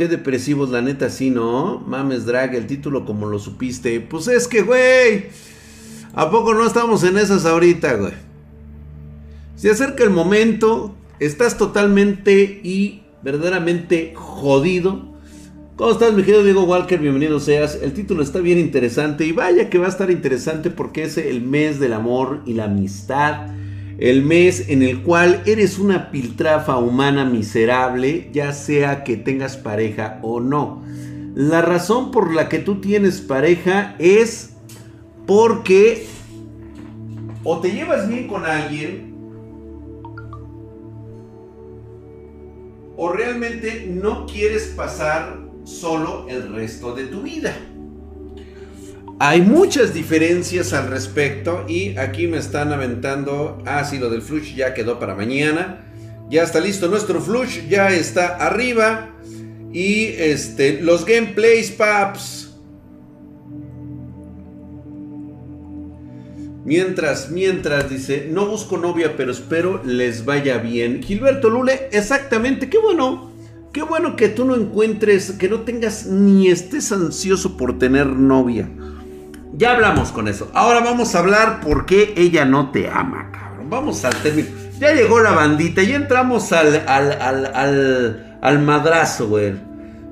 qué depresivos, la neta, sí, ¿no? Mames, drag, el título como lo supiste. Pues es que, güey. ¿A poco no estamos en esas ahorita, güey? Se acerca el momento. Estás totalmente y verdaderamente jodido. ¿Cómo estás, mi querido Diego Walker? Bienvenido seas. El título está bien interesante y vaya que va a estar interesante porque es el mes del amor y la amistad el mes en el cual eres una piltrafa humana miserable, ya sea que tengas pareja o no. La razón por la que tú tienes pareja es porque o te llevas bien con alguien o realmente no quieres pasar solo el resto de tu vida. Hay muchas diferencias al respecto y aquí me están aventando, ah sí, lo del flush ya quedó para mañana. Ya está listo nuestro flush, ya está arriba. Y este, los gameplays, paps. Mientras, mientras, dice, no busco novia, pero espero les vaya bien. Gilberto Lule, exactamente, qué bueno. Qué bueno que tú no encuentres, que no tengas ni estés ansioso por tener novia. Ya hablamos con eso. Ahora vamos a hablar por qué ella no te ama, cabrón. Vamos al término. Ya llegó la bandita, ya entramos al, al, al, madrazo, güey.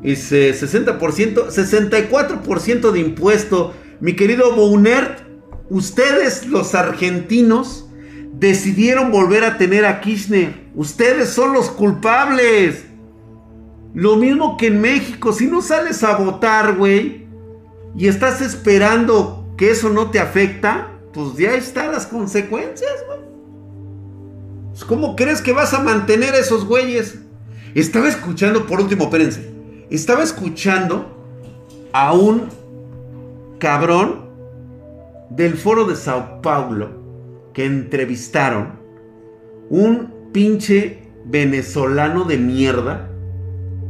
Dice 60%, 64% de impuesto. Mi querido Bounert, ustedes los argentinos decidieron volver a tener a Kirchner. Ustedes son los culpables. Lo mismo que en México. Si no sales a votar, güey, y estás esperando que eso no te afecta, pues ya están las consecuencias, güey. Pues, ¿Cómo crees que vas a mantener a esos güeyes? Estaba escuchando, por último, espérense. Estaba escuchando a un cabrón del foro de Sao Paulo que entrevistaron un pinche venezolano de mierda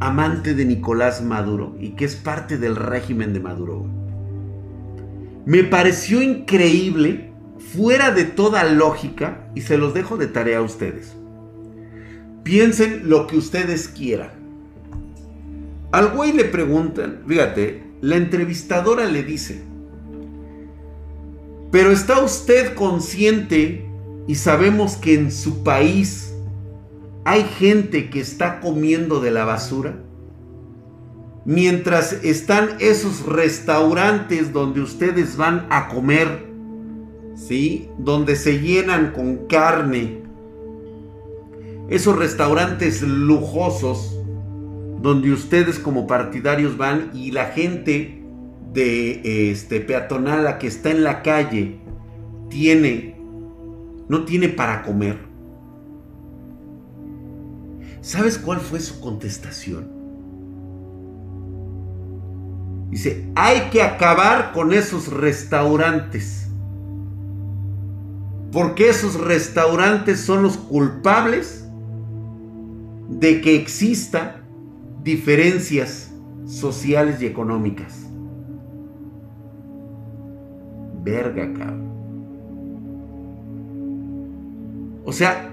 amante de Nicolás Maduro y que es parte del régimen de Maduro. Me pareció increíble, fuera de toda lógica, y se los dejo de tarea a ustedes. Piensen lo que ustedes quieran. Al güey le preguntan, fíjate, la entrevistadora le dice, pero ¿está usted consciente y sabemos que en su país hay gente que está comiendo de la basura. Mientras están esos restaurantes donde ustedes van a comer, ¿sí? Donde se llenan con carne. Esos restaurantes lujosos donde ustedes como partidarios van y la gente de este peatonal que está en la calle tiene no tiene para comer. ¿Sabes cuál fue su contestación? Dice, hay que acabar con esos restaurantes. Porque esos restaurantes son los culpables de que exista diferencias sociales y económicas. Verga, cabrón. O sea,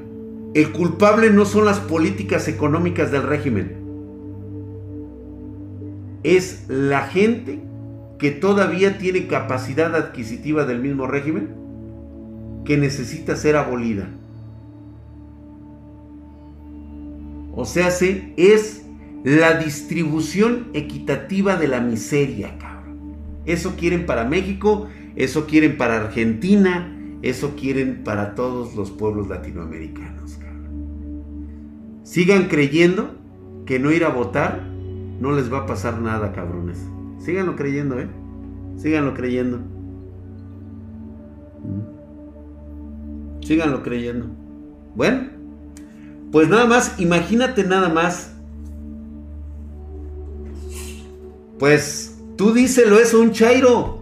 el culpable no son las políticas económicas del régimen. Es la gente que todavía tiene capacidad adquisitiva del mismo régimen que necesita ser abolida. O sea, es la distribución equitativa de la miseria, cabrón. Eso quieren para México, eso quieren para Argentina, eso quieren para todos los pueblos latinoamericanos. Sigan creyendo que no ir a votar no les va a pasar nada, cabrones. Síganlo creyendo, ¿eh? Síganlo creyendo. Mm. Síganlo creyendo. Bueno, pues nada más, imagínate nada más. Pues tú díselo eso a un chairo.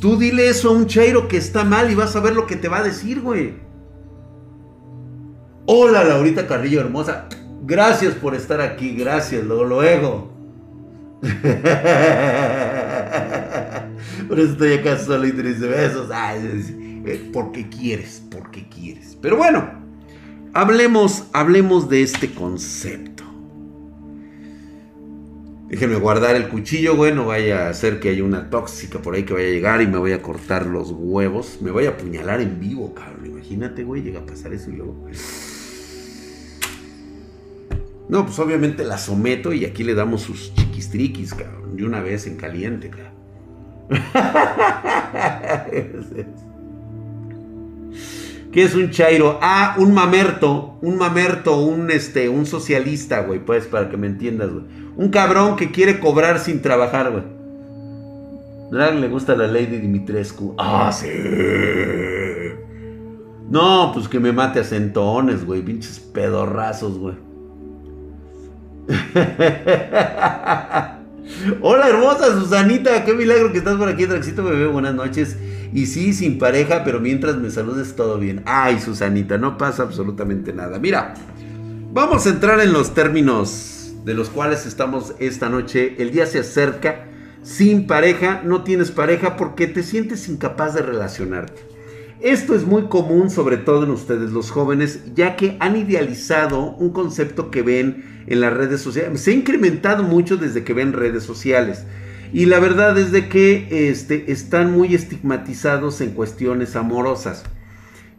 Tú dile eso a un chairo que está mal y vas a ver lo que te va a decir, güey. Hola, Laurita Carrillo hermosa. Gracias por estar aquí, gracias, luego, luego. por eso estoy acá solo y tres besos. Eh, porque quieres, porque quieres. Pero bueno, hablemos, hablemos de este concepto. Déjenme guardar el cuchillo, güey. No vaya a ser que haya una tóxica por ahí que vaya a llegar y me vaya a cortar los huevos. Me voy a apuñalar en vivo, cabrón. Imagínate, güey, llega a pasar eso y luego. No, pues obviamente la someto y aquí le damos sus chiquistriquis, cabrón. De una vez en caliente, cabrón. ¿Qué es un chairo? Ah, un mamerto, un mamerto, un este, un socialista, güey, pues para que me entiendas, güey. Un cabrón que quiere cobrar sin trabajar, güey. Drag le gusta la Lady Dimitrescu. Ah, sí. No, pues que me mate a centones, güey, pinches pedorrazos, güey. Hola hermosa Susanita, qué milagro que estás por aquí, Draxito bebé, buenas noches. Y sí, sin pareja, pero mientras me saludes todo bien. Ay, Susanita, no pasa absolutamente nada. Mira, vamos a entrar en los términos de los cuales estamos esta noche. El día se acerca, sin pareja, no tienes pareja porque te sientes incapaz de relacionarte. Esto es muy común, sobre todo en ustedes los jóvenes, ya que han idealizado un concepto que ven en las redes sociales. Se ha incrementado mucho desde que ven redes sociales. Y la verdad es de que este, están muy estigmatizados en cuestiones amorosas.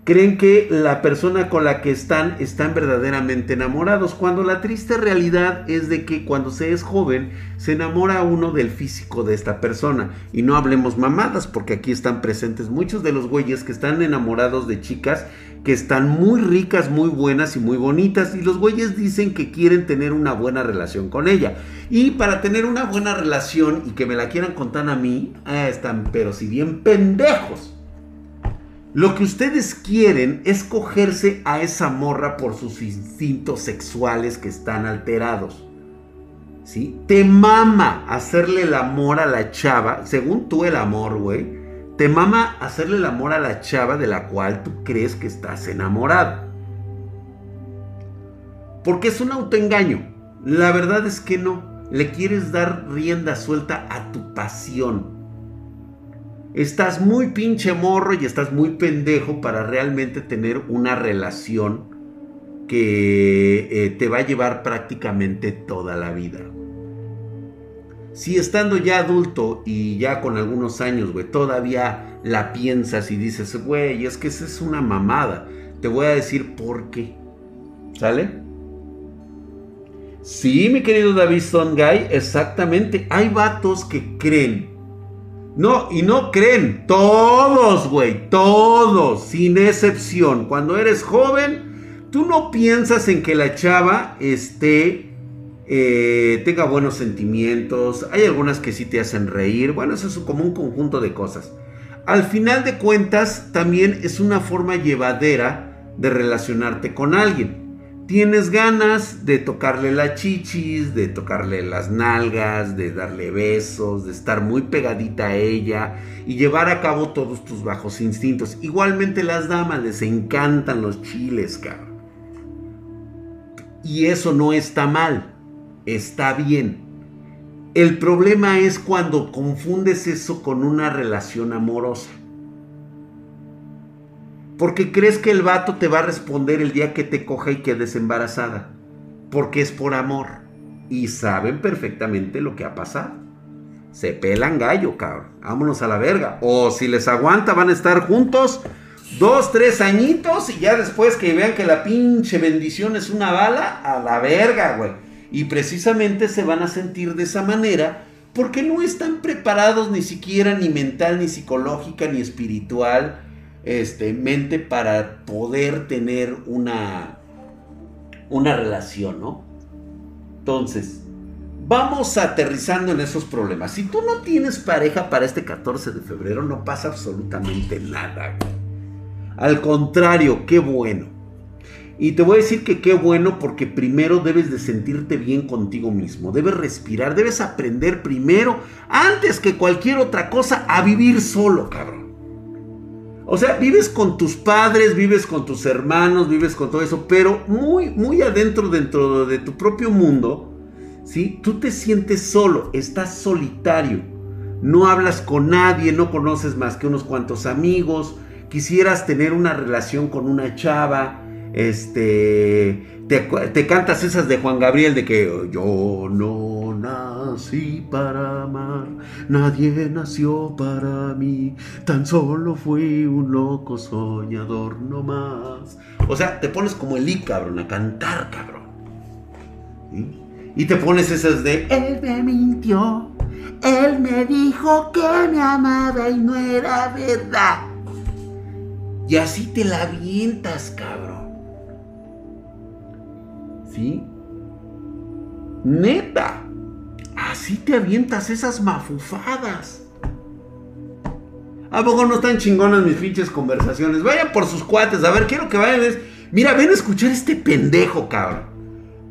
Creen que la persona con la que están están verdaderamente enamorados, cuando la triste realidad es de que cuando se es joven se enamora uno del físico de esta persona. Y no hablemos mamadas, porque aquí están presentes muchos de los güeyes que están enamorados de chicas que están muy ricas, muy buenas y muy bonitas. Y los güeyes dicen que quieren tener una buena relación con ella. Y para tener una buena relación y que me la quieran contar a mí, ah, están, pero si bien pendejos. Lo que ustedes quieren es cogerse a esa morra por sus instintos sexuales que están alterados. ¿Sí? Te mama hacerle el amor a la chava, según tú el amor, güey te mama hacerle el amor a la chava de la cual tú crees que estás enamorado. Porque es un autoengaño. La verdad es que no. Le quieres dar rienda suelta a tu pasión. Estás muy pinche morro y estás muy pendejo para realmente tener una relación que eh, te va a llevar prácticamente toda la vida. Si estando ya adulto y ya con algunos años, güey, todavía la piensas y dices, güey, es que esa es una mamada. Te voy a decir por qué. ¿Sale? Sí, mi querido David Guy, exactamente. Hay vatos que creen. No, y no creen. Todos, güey. Todos, sin excepción. Cuando eres joven, tú no piensas en que la chava esté eh, tenga buenos sentimientos, hay algunas que sí te hacen reír, bueno, eso es como un conjunto de cosas. Al final de cuentas, también es una forma llevadera de relacionarte con alguien. Tienes ganas de tocarle las chichis, de tocarle las nalgas, de darle besos, de estar muy pegadita a ella y llevar a cabo todos tus bajos instintos. Igualmente las damas les encantan los chiles, cabrón. Y eso no está mal está bien. El problema es cuando confundes eso con una relación amorosa. Porque crees que el vato te va a responder el día que te coja y quedes embarazada. Porque es por amor. Y saben perfectamente lo que ha pasado. Se pelan gallo, cabrón. Vámonos a la verga. O si les aguanta, van a estar juntos dos, tres añitos. Y ya después que vean que la pinche bendición es una bala, a la verga, güey. Y precisamente se van a sentir de esa manera porque no están preparados ni siquiera ni mental, ni psicológica, ni espiritual, este, mente para poder tener una, una relación, ¿no? Entonces, vamos aterrizando en esos problemas. Si tú no tienes pareja para este 14 de febrero, no pasa absolutamente nada. Al contrario, qué bueno. Y te voy a decir que qué bueno porque primero debes de sentirte bien contigo mismo, debes respirar, debes aprender primero, antes que cualquier otra cosa, a vivir solo, cabrón. O sea, vives con tus padres, vives con tus hermanos, vives con todo eso, pero muy, muy adentro, dentro de tu propio mundo, ¿sí? Tú te sientes solo, estás solitario, no hablas con nadie, no conoces más que unos cuantos amigos, quisieras tener una relación con una chava, este, te, cantas esas de Juan Gabriel de que yo no nací para amar, nadie nació para mí, tan solo fui un loco soñador no más. O sea, te pones como el cabrón, a cantar, cabrón. Y te pones esas de, él me mintió, él me dijo que me amaba y no era verdad. Y así te la avientas, cabrón. ¿Sí? Neta. Así te avientas esas mafufadas. ¿A poco no están chingonas mis pinches conversaciones? Vayan por sus cuates. A ver, quiero que vayan. Mira, ven a escuchar este pendejo, cabrón.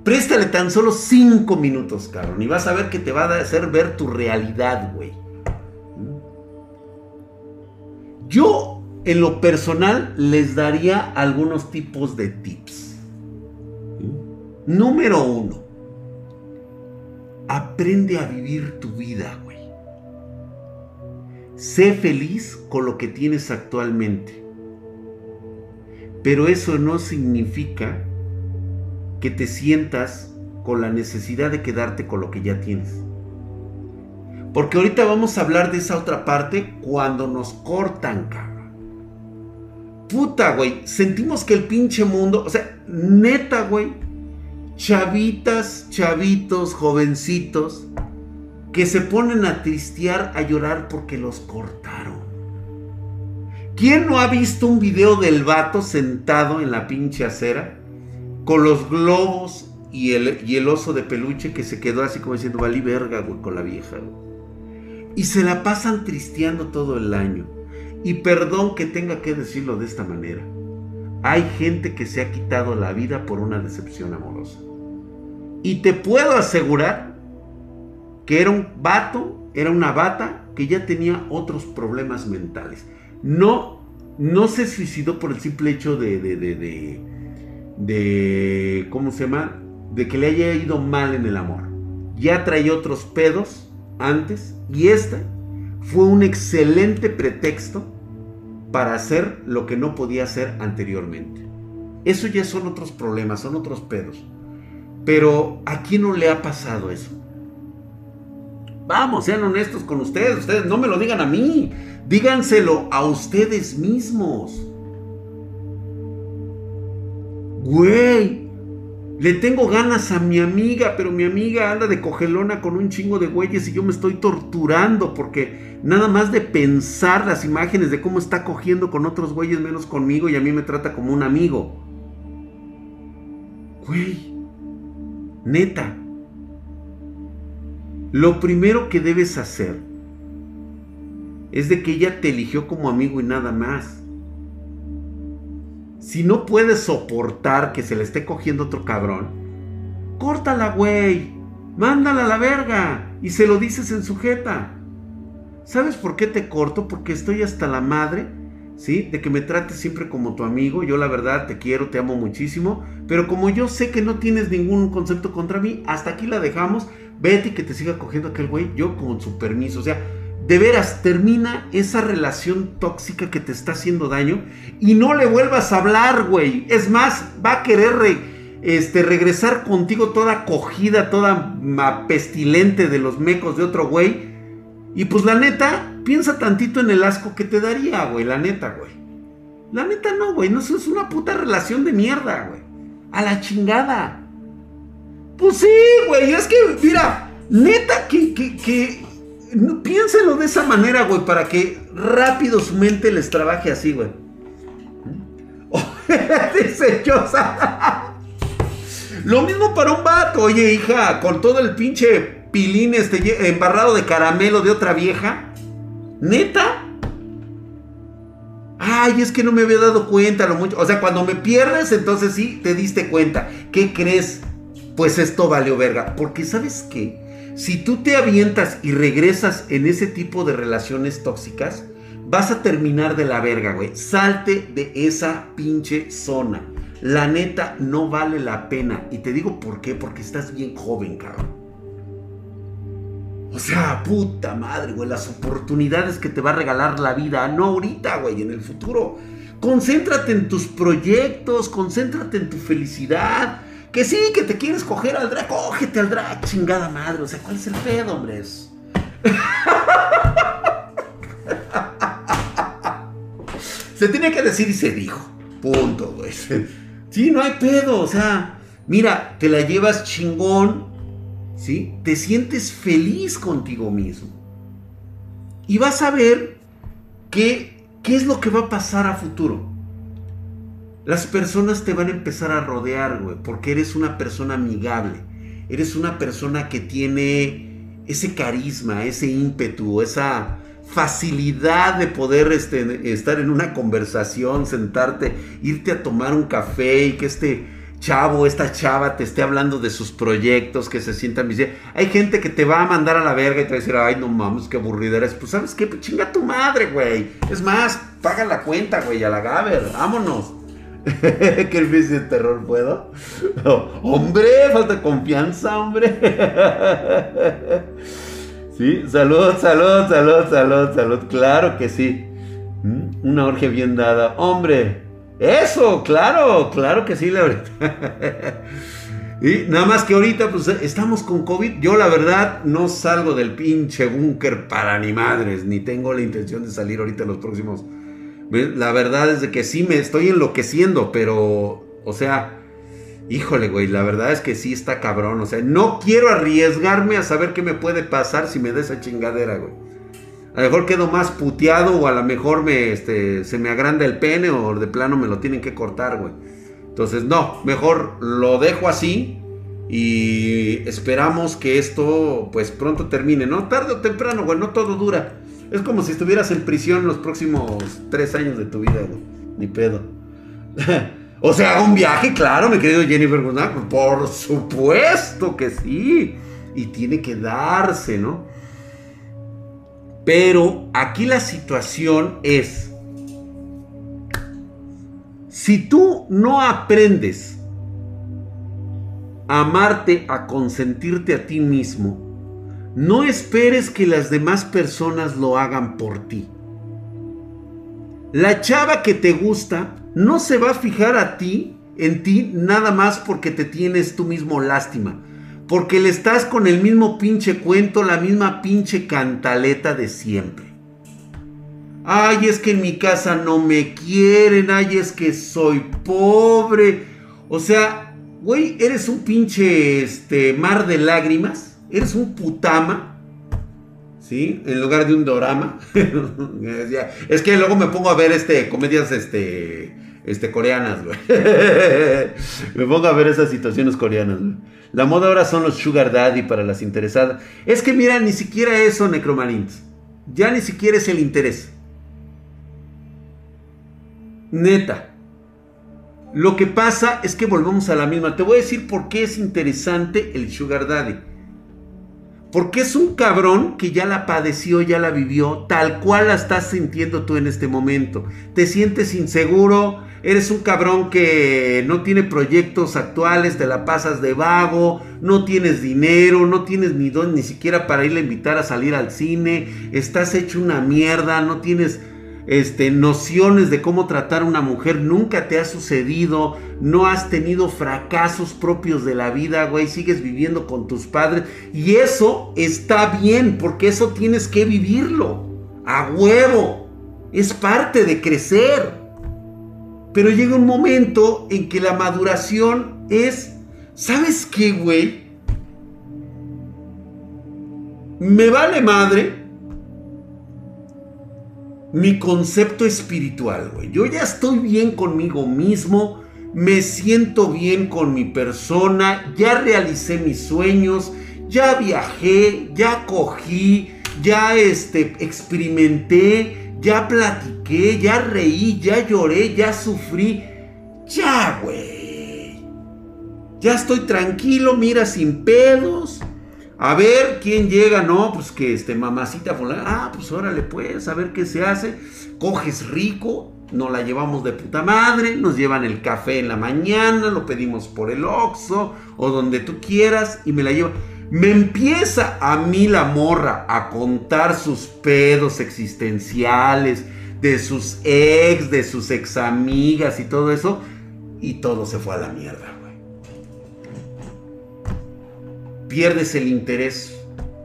Préstale tan solo cinco minutos, cabrón. Y vas a ver que te va a hacer ver tu realidad, güey. Yo, en lo personal, les daría algunos tipos de tips. Número uno. Aprende a vivir tu vida, güey. Sé feliz con lo que tienes actualmente. Pero eso no significa que te sientas con la necesidad de quedarte con lo que ya tienes. Porque ahorita vamos a hablar de esa otra parte cuando nos cortan, cabrón. Puta, güey. Sentimos que el pinche mundo, o sea, neta, güey. Chavitas, chavitos, jovencitos, que se ponen a tristear, a llorar porque los cortaron. ¿Quién no ha visto un video del vato sentado en la pinche acera? con los globos y el, y el oso de peluche que se quedó así como diciendo, valí verga, güey, con la vieja. Y se la pasan tristeando todo el año. Y perdón que tenga que decirlo de esta manera. Hay gente que se ha quitado la vida por una decepción amorosa. Y te puedo asegurar que era un vato, era una bata que ya tenía otros problemas mentales. No, no se suicidó por el simple hecho de, de, de de, ¿cómo se llama? De que le haya ido mal en el amor. Ya traía otros pedos antes y este fue un excelente pretexto para hacer lo que no podía hacer anteriormente. Eso ya son otros problemas, son otros pedos. Pero ¿a quién no le ha pasado eso? Vamos, sean honestos con ustedes. Ustedes no me lo digan a mí. Díganselo a ustedes mismos. Güey, le tengo ganas a mi amiga, pero mi amiga anda de cogelona con un chingo de güeyes y yo me estoy torturando porque nada más de pensar las imágenes de cómo está cogiendo con otros güeyes menos conmigo y a mí me trata como un amigo. Güey, neta, lo primero que debes hacer es de que ella te eligió como amigo y nada más. Si no puedes soportar que se le esté cogiendo otro cabrón, córtala, güey. Mándala a la verga. Y se lo dices en sujeta. ¿Sabes por qué te corto? Porque estoy hasta la madre, ¿sí? De que me trates siempre como tu amigo. Yo la verdad te quiero, te amo muchísimo. Pero como yo sé que no tienes ningún concepto contra mí, hasta aquí la dejamos. Vete y que te siga cogiendo aquel güey. Yo con su permiso. O sea, de veras, termina esa relación tóxica que te está haciendo daño y no le vuelvas a hablar, güey. Es más, va a querer este, regresar contigo toda cogida, toda pestilente de los mecos de otro güey. Y pues la neta, piensa tantito en el asco que te daría, güey. La neta, güey. La neta no, güey. No, es una puta relación de mierda, güey. A la chingada. Pues sí, güey. Es que, mira, neta que, que, que piénselo de esa manera, güey, para que rápido su mente les trabaje así, güey. Dice Lo mismo para un vato, oye, hija, con todo el pinche pilín este embarrado de caramelo de otra vieja. ¿Neta? Ay, es que no me había dado cuenta lo mucho. O sea, cuando me pierdes, entonces sí te diste cuenta. ¿Qué crees? Pues esto valió verga. Porque, ¿sabes qué? Si tú te avientas y regresas en ese tipo de relaciones tóxicas, vas a terminar de la verga, güey. Salte de esa pinche zona. La neta no vale la pena. Y te digo por qué, porque estás bien joven, cabrón. O sea, puta madre, güey, las oportunidades que te va a regalar la vida, no ahorita, güey, en el futuro. Concéntrate en tus proyectos, concéntrate en tu felicidad, Que sí, que te quieres coger al drag, cógete al drag, chingada madre. O sea, ¿cuál es el pedo, hombre? se tiene que decir y se dijo. Punto, güey. Sí, no hay pedo. O sea, mira, te la llevas chingón. ¿Sí? Te sientes feliz contigo mismo. Y vas a ver qué, qué es lo que va a pasar a futuro. Las personas te van a empezar a rodear, güey, porque eres una persona amigable. Eres una persona que tiene ese carisma, ese ímpetu, esa facilidad de poder este, estar en una conversación, sentarte, irte a tomar un café y que este chavo, esta chava te esté hablando de sus proyectos, que se sientan bien. Hay gente que te va a mandar a la verga y te va a decir, ay, no mames, qué aburrida eres. Pues, ¿sabes qué? Pues, chinga tu madre, güey. Es más, paga la cuenta, güey, a la Gaber. Vámonos. ¿Qué el de terror puedo? hombre, falta confianza, hombre. sí, salud, salud, salud, salud, salud. Claro que sí. ¿Mm? Una orgia bien dada. Hombre, eso, claro, claro que sí, la verdad. y nada más que ahorita, pues estamos con COVID. Yo, la verdad, no salgo del pinche búnker para ni madres, ni tengo la intención de salir ahorita en los próximos la verdad es de que sí me estoy enloqueciendo, pero, o sea, híjole, güey, la verdad es que sí está cabrón. O sea, no quiero arriesgarme a saber qué me puede pasar si me da esa chingadera, güey. A lo mejor quedo más puteado o a lo mejor me, este, se me agranda el pene o de plano me lo tienen que cortar, güey. Entonces, no, mejor lo dejo así y esperamos que esto pues pronto termine, ¿no? Tarde o temprano, güey, no todo dura. Es como si estuvieras en prisión los próximos tres años de tu vida, güey. Ni pedo. o sea, un viaje, claro, mi querido Jennifer González. Por supuesto que sí. Y tiene que darse, ¿no? Pero aquí la situación es, si tú no aprendes a amarte, a consentirte a ti mismo, no esperes que las demás personas lo hagan por ti. La chava que te gusta no se va a fijar a ti, en ti, nada más porque te tienes tú mismo lástima. Porque le estás con el mismo pinche cuento, la misma pinche cantaleta de siempre. Ay, es que en mi casa no me quieren, ay, es que soy pobre. O sea, güey, eres un pinche este, mar de lágrimas eres un putama, ¿sí? En lugar de un dorama. es que luego me pongo a ver este, comedias este, este, coreanas, güey. me pongo a ver esas situaciones coreanas, La moda ahora son los sugar daddy para las interesadas. Es que mira, ni siquiera eso, Necromarines. Ya ni siquiera es el interés. Neta. Lo que pasa es que volvemos a la misma. Te voy a decir por qué es interesante el sugar daddy. Porque es un cabrón que ya la padeció, ya la vivió, tal cual la estás sintiendo tú en este momento. Te sientes inseguro, eres un cabrón que no tiene proyectos actuales, te la pasas de vago, no tienes dinero, no tienes ni don, ni siquiera para irle a invitar a salir al cine, estás hecho una mierda, no tienes este, nociones de cómo tratar a una mujer, nunca te ha sucedido, no has tenido fracasos propios de la vida, güey, sigues viviendo con tus padres y eso está bien, porque eso tienes que vivirlo, a huevo, es parte de crecer. Pero llega un momento en que la maduración es, ¿sabes qué, güey? Me vale madre mi concepto espiritual, güey. Yo ya estoy bien conmigo mismo, me siento bien con mi persona, ya realicé mis sueños, ya viajé, ya cogí, ya este, experimenté, ya platiqué, ya reí, ya lloré, ya sufrí. Ya, güey. Ya estoy tranquilo, mira, sin pedos. A ver quién llega, no, pues que este mamacita ah, pues órale pues, a ver qué se hace. Coges rico, nos la llevamos de puta madre, nos llevan el café en la mañana, lo pedimos por el Oxxo o donde tú quieras y me la lleva. Me empieza a mí la morra a contar sus pedos existenciales, de sus ex, de sus ex amigas y todo eso, y todo se fue a la mierda, pierdes el interés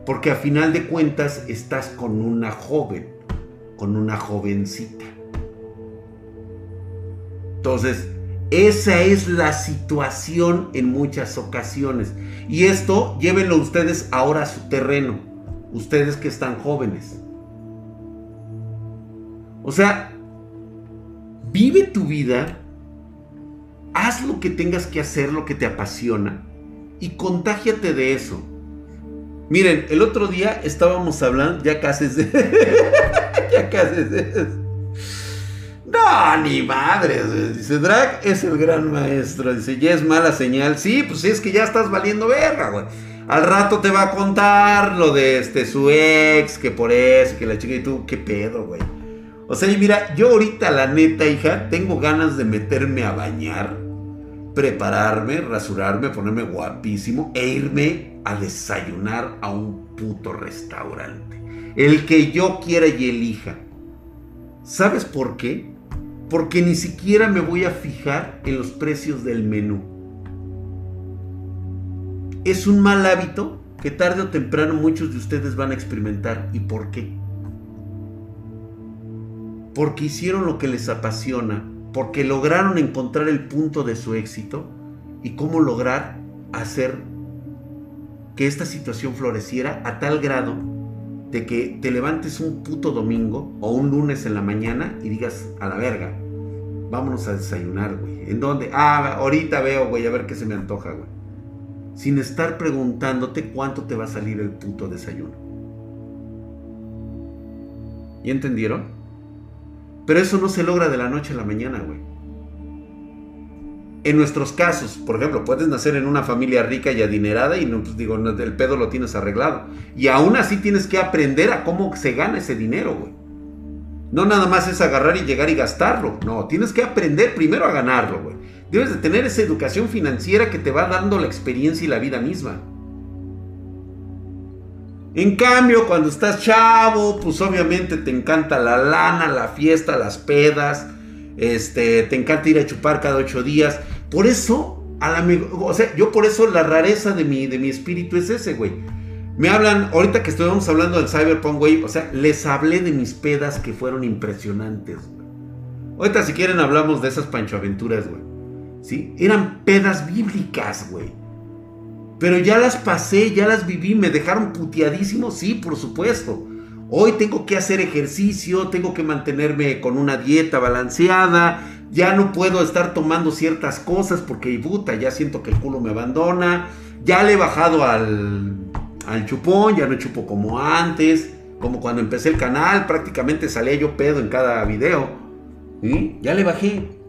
porque a final de cuentas estás con una joven, con una jovencita. Entonces, esa es la situación en muchas ocasiones. Y esto llévenlo ustedes ahora a su terreno, ustedes que están jóvenes. O sea, vive tu vida, haz lo que tengas que hacer, lo que te apasiona, y contágiate de eso. Miren, el otro día estábamos hablando, ya casi de... ya casi de... No, ni madres. Dice, Drag es el gran maestro. Dice, ya es mala señal. Sí, pues es que ya estás valiendo verga, güey. Al rato te va a contar lo de este, su ex, que por eso, que la chica y tú, qué pedo, güey. O sea, y mira, yo ahorita, la neta, hija, tengo ganas de meterme a bañar, prepararme, rasurarme, ponerme guapísimo e irme a desayunar a un puto restaurante. El que yo quiera y elija. ¿Sabes por qué? porque ni siquiera me voy a fijar en los precios del menú. Es un mal hábito que tarde o temprano muchos de ustedes van a experimentar. ¿Y por qué? Porque hicieron lo que les apasiona, porque lograron encontrar el punto de su éxito y cómo lograr hacer que esta situación floreciera a tal grado de que te levantes un puto domingo o un lunes en la mañana y digas a la verga, vámonos a desayunar, güey. ¿En dónde? Ah, ahorita veo, güey, a ver qué se me antoja, güey. Sin estar preguntándote cuánto te va a salir el puto desayuno. ¿Y entendieron? Pero eso no se logra de la noche a la mañana, güey. En nuestros casos, por ejemplo, puedes nacer en una familia rica y adinerada y no, pues digo, el pedo lo tienes arreglado. Y aún así tienes que aprender a cómo se gana ese dinero, güey. No nada más es agarrar y llegar y gastarlo. No, tienes que aprender primero a ganarlo, güey. Debes de tener esa educación financiera que te va dando la experiencia y la vida misma. En cambio, cuando estás chavo, pues obviamente te encanta la lana, la fiesta, las pedas. Este, te encanta ir a chupar cada ocho días. Por eso, a la, o sea, yo por eso la rareza de mi, de mi espíritu es ese, güey. Me hablan, ahorita que estuvimos hablando del Cyberpunk, güey, o sea, les hablé de mis pedas que fueron impresionantes. Ahorita si quieren hablamos de esas panchoaventuras, güey. ¿Sí? Eran pedas bíblicas, güey. Pero ya las pasé, ya las viví, me dejaron puteadísimo, sí, por supuesto. Hoy tengo que hacer ejercicio, tengo que mantenerme con una dieta balanceada, ya no puedo estar tomando ciertas cosas porque, puta, ya siento que el culo me abandona, ya le he bajado al al chupón, ya no chupo como antes, como cuando empecé el canal, prácticamente salía yo pedo en cada video. Ya le bajé.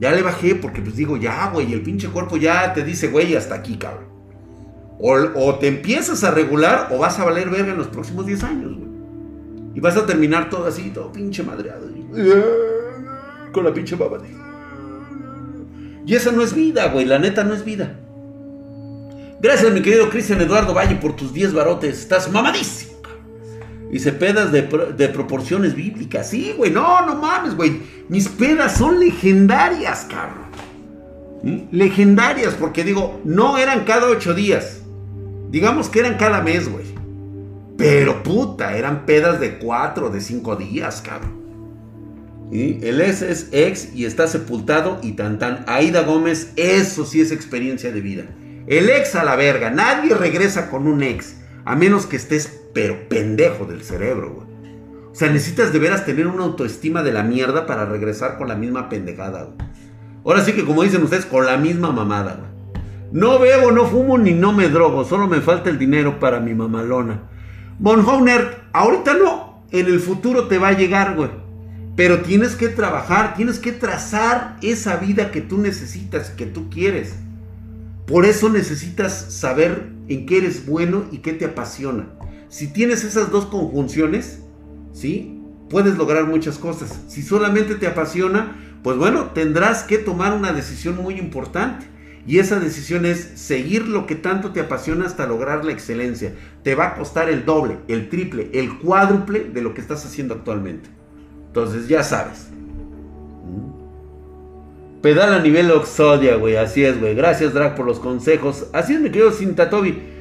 Ya le bajé porque pues digo, ya, güey, el pinche cuerpo ya te dice, güey, hasta aquí, cabrón. O, te empiezas a regular o vas a valer verga en los próximos 10 años, güey. Y vas a terminar todo así, todo pinche madreado. Con la pinche baba. Y esa no es vida, güey, la neta no es vida. Gracias, mi querido Cristian Eduardo Valle, por tus 10 barotes. Estás mamadísimo. Se pedas de, proporciones bíblicas. Sí, güey, no, no mames, güey. Mis pedas son legendarias, cabrón. ¿Mm? Legendarias, porque digo, no eran cada ocho días. Digamos que eran cada mes, güey. Pero puta, eran pedas de cuatro, de cinco días, cabrón. ¿Y? El S es ex y está sepultado y tan tan. Aida Gómez, eso sí es experiencia de vida. El ex a la verga. Nadie regresa con un ex. A menos que estés, pero pendejo del cerebro, güey. O sea, necesitas de veras tener una autoestima de la mierda para regresar con la misma pendejada, güey. Ahora sí que, como dicen ustedes, con la misma mamada, güey. No bebo, no fumo ni no me drogo. Solo me falta el dinero para mi mamalona. Bonhoeffer, ahorita no. En el futuro te va a llegar, güey. Pero tienes que trabajar, tienes que trazar esa vida que tú necesitas, que tú quieres. Por eso necesitas saber en qué eres bueno y qué te apasiona. Si tienes esas dos conjunciones, ¿sí? Puedes lograr muchas cosas. Si solamente te apasiona, pues bueno, tendrás que tomar una decisión muy importante. Y esa decisión es seguir lo que tanto te apasiona hasta lograr la excelencia. Te va a costar el doble, el triple, el cuádruple de lo que estás haciendo actualmente. Entonces ya sabes. Pedal a nivel Oxodia, güey. Así es, güey. Gracias, Drag, por los consejos. Así es, mi querido Sintatobi.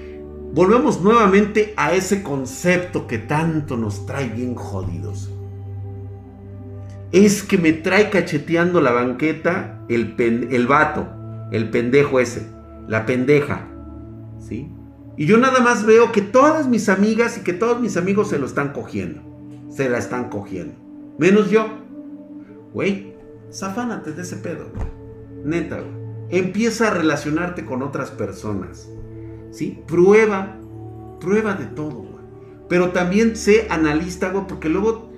Volvemos nuevamente a ese concepto que tanto nos trae bien jodidos. Es que me trae cacheteando la banqueta el, el vato, el pendejo ese, la pendeja. ¿Sí? Y yo nada más veo que todas mis amigas y que todos mis amigos se lo están cogiendo. Se la están cogiendo. Menos yo. Güey, zafánate de ese pedo. Neta, güey. Empieza a relacionarte con otras personas. ¿Sí? Prueba. Prueba de todo. Pero también sé analista, porque luego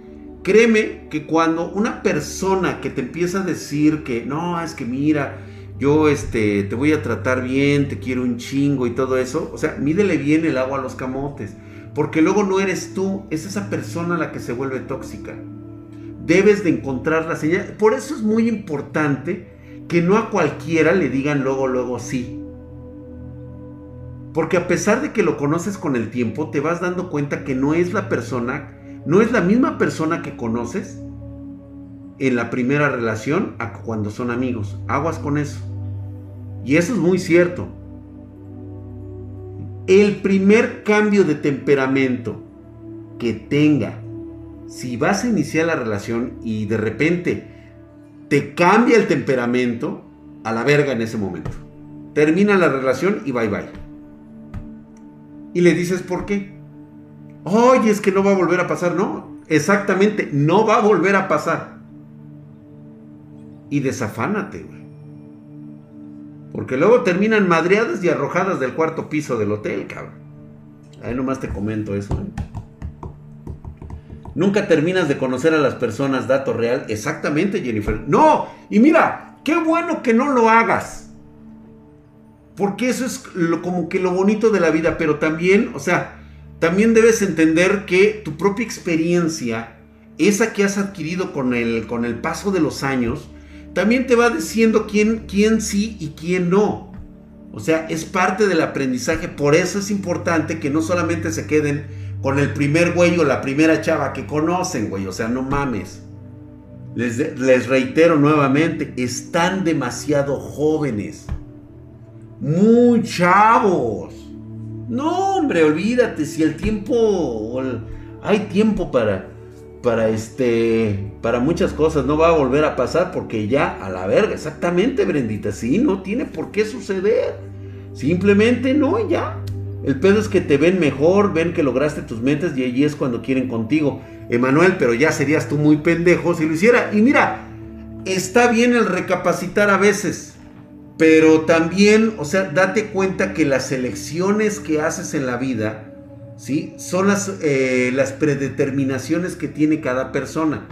créeme que cuando una persona que te empieza a decir que no, es que mira, yo este, te voy a tratar bien, te quiero un chingo y todo eso. O sea, mídele bien el agua a los camotes. Porque luego no eres tú, es esa persona la que se vuelve tóxica. Debes de encontrar la señal. Por eso es muy importante que no a cualquiera le digan luego, luego sí. Porque a pesar de que lo conoces con el tiempo, te vas dando cuenta que no es la persona, no es la misma persona que conoces en la primera relación cuando son amigos. Aguas con eso. Y eso es muy cierto. El primer cambio de temperamento que tenga, si vas a iniciar la relación y de repente te cambia el temperamento, a la verga en ese momento. Termina la relación y bye bye. Y le dices por qué. Oye, es que no va a volver a pasar. No, exactamente, no va a volver a pasar. Y desafánate, güey. Porque luego terminan madreadas y arrojadas del cuarto piso del hotel, cabrón. Ahí nomás te comento eso. ¿eh? Nunca terminas de conocer a las personas, dato real. Exactamente, Jennifer. No, y mira, qué bueno que no lo hagas. Porque eso es como que lo bonito de la vida, pero también, o sea, también debes entender que tu propia experiencia, esa que has adquirido con el, con el paso de los años, también te va diciendo quién, quién sí y quién no. O sea, es parte del aprendizaje. Por eso es importante que no solamente se queden con el primer güey o la primera chava que conocen, güey. O sea, no mames. Les, les reitero nuevamente, están demasiado jóvenes. Muy chavos. No, hombre, olvídate. Si el tiempo... Hay tiempo para para este para muchas cosas no va a volver a pasar porque ya a la verga exactamente Brendita sí no tiene por qué suceder simplemente no ya el pedo es que te ven mejor ven que lograste tus metas y allí es cuando quieren contigo Emanuel pero ya serías tú muy pendejo si lo hiciera y mira está bien el recapacitar a veces pero también o sea date cuenta que las elecciones que haces en la vida ¿sí? Son las, eh, las predeterminaciones que tiene cada persona.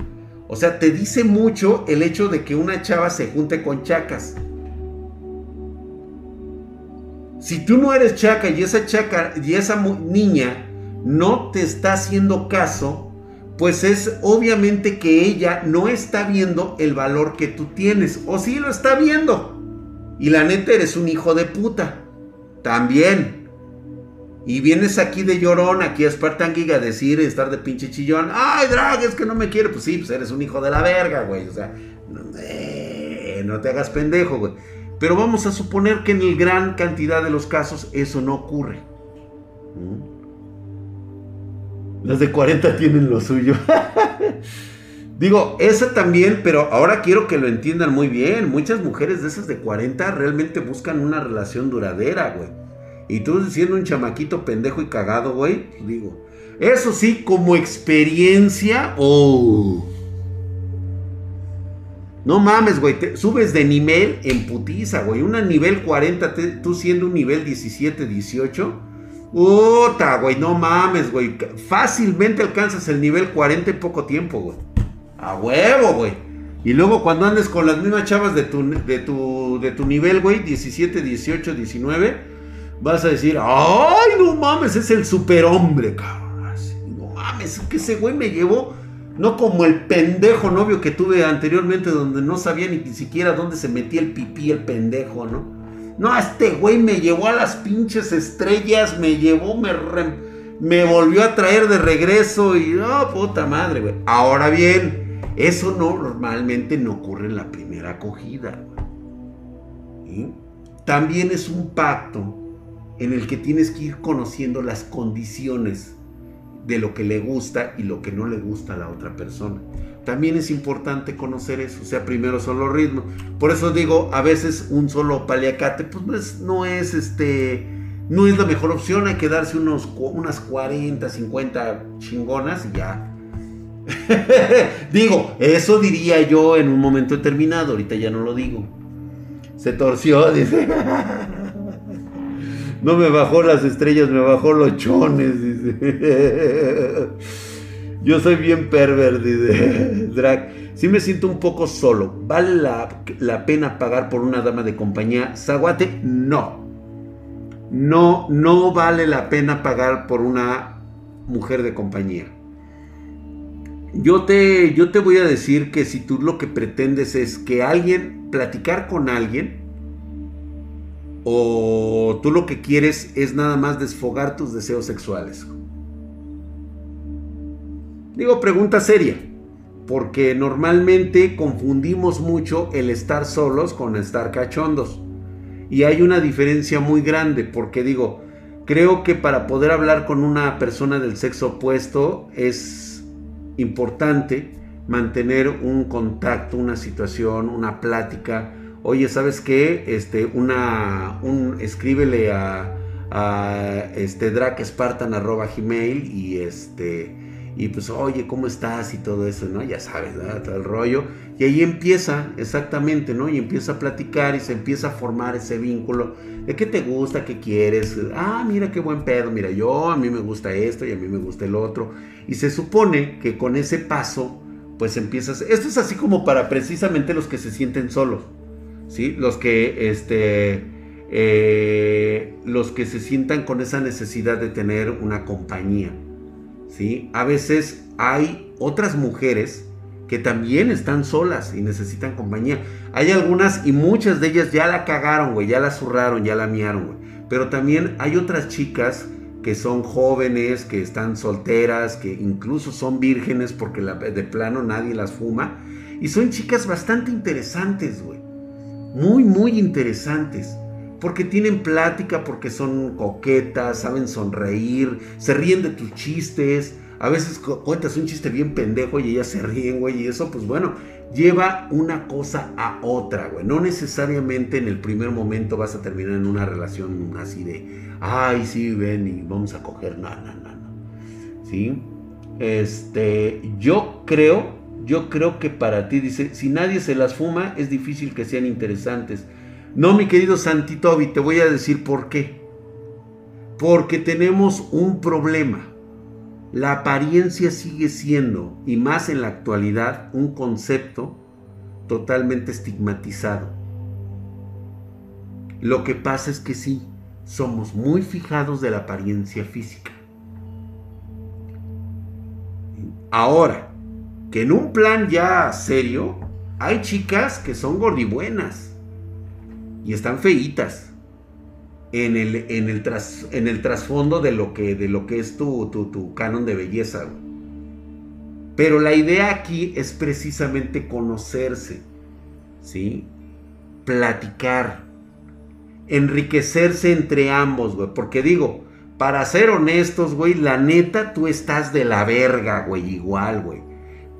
O sea, te dice mucho el hecho de que una chava se junte con chacas. Si tú no eres chaca y esa chaca y esa niña no te está haciendo caso, pues es obviamente que ella no está viendo el valor que tú tienes. O sí lo está viendo. Y la neta eres un hijo de puta. También. Y vienes aquí de llorón, aquí a Spartan Giga a decir, estar de pinche chillón. Ay, drag, es que no me quiere. Pues sí, pues eres un hijo de la verga, güey. O sea, eh, no te hagas pendejo, güey. Pero vamos a suponer que en el gran cantidad de los casos eso no ocurre. ¿Mm? Las de 40 tienen lo suyo. Digo, esa también, pero ahora quiero que lo entiendan muy bien. Muchas mujeres de esas de 40 realmente buscan una relación duradera, güey. Y tú siendo un chamaquito pendejo y cagado, güey, digo. Eso sí, como experiencia, oh. No mames, güey, te subes de nivel en putiza, güey. Una nivel 40, tú siendo un nivel 17, 18. Puta, güey, no mames, güey. Fácilmente alcanzas el nivel 40 en poco tiempo, güey. A huevo, güey. Y luego cuando andes con las mismas chavas de tu, de tu, de tu nivel, güey, 17, 18, 19 vas a decir, ay, no mames, es el superhombre, cabrón. No mames, es que ese güey me llevó, no como el pendejo novio que tuve anteriormente, donde no sabía ni siquiera dónde se metía el pipí el pendejo, ¿no? No, este güey me llevó a las pinches estrellas, me llevó, me, me volvió a traer de regreso y, oh, puta madre, güey. Ahora bien, Eso normalmente no ocurre en la primera acogida. También es un pacto en el que tienes que ir conociendo las condiciones de lo que le gusta y lo que no le gusta a la otra persona. También es importante conocer eso, o sea, primero son los ritmos. Por eso digo, a veces un solo paliacate, pues no es, este, no es la mejor opción, hay que darse unos, unas 40, 50 chingonas y ya. digo, eso diría yo en un momento determinado, ahorita ya no lo digo. Se torció, dice. No me bajó las estrellas, me bajó los chones, dice. Yo soy bien perver, dice Drag. Sí me siento un poco solo. ¿Vale la, pena pagar por una dama de compañía? Zaguate, no. No, no vale la pena pagar por una mujer de compañía. Yo te, yo te voy a decir que si tú lo que pretendes es que alguien, platicar con alguien, o tú lo que quieres es nada más desfogar tus deseos sexuales. Digo pregunta seria, porque normalmente confundimos mucho el estar solos con estar cachondos. Y hay una diferencia muy grande, porque digo, creo que para poder hablar con una persona del sexo opuesto es importante mantener un contacto, una situación, una plática, oye, ¿sabes qué? Este, una, un, escríbele a, a este, gmail y este, y pues, oye, ¿cómo estás? Y todo eso, ¿no? Ya sabes, ¿verdad? Todo el rollo. Y ahí empieza, exactamente, ¿no? Y empieza a platicar y se empieza a formar ese vínculo de qué te gusta, qué quieres. Ah, mira qué buen pedo, mira, yo, a mí me gusta esto y a mí me gusta el otro. Y se supone que con ese paso, pues empiezas, esto es así como para precisamente los que se sienten solos. ¿sí? Los que, este, eh, los que se sientan con esa necesidad de tener una compañía, ¿sí? A veces hay otras mujeres que también están solas y necesitan compañía. Hay algunas y muchas de ellas ya la cagaron, güey, ya la zurraron, ya la miaron, güey. Pero también hay otras chicas que son jóvenes, que están solteras, que incluso son vírgenes porque de plano nadie las fuma. Y son chicas bastante interesantes, güey muy, muy interesantes. Porque tienen plática, porque son coquetas, saben sonreír, se ríen de tus chistes. A veces cuentas un chiste bien pendejo y ellas se ríen, güey. Y eso, pues bueno, lleva una cosa a otra, güey. No necesariamente en el primer momento vas a terminar en una relación así de, ay, sí, ven y vamos a coger. No, no, no, no. ¿Sí? Este, yo creo yo creo que para ti, dice, si nadie se las fuma, es difícil que sean interesantes. No, mi querido Santitobi, te voy a decir por qué. Porque tenemos un problema. La apariencia sigue siendo, y más en la actualidad, un concepto totalmente estigmatizado. Lo que pasa es que sí, somos muy fijados de la apariencia física. Ahora, que en un plan ya serio, hay chicas que son gordibuenas y están feitas en el, en el, en el trasfondo de lo que, de lo que es tu, tu, canon de belleza. Pero la idea aquí es precisamente conocerse, ¿sí? Platicar, enriquecerse entre ambos, güey. Porque digo, para ser honestos, güey, la neta tú estás de la verga, güey, igual, güey.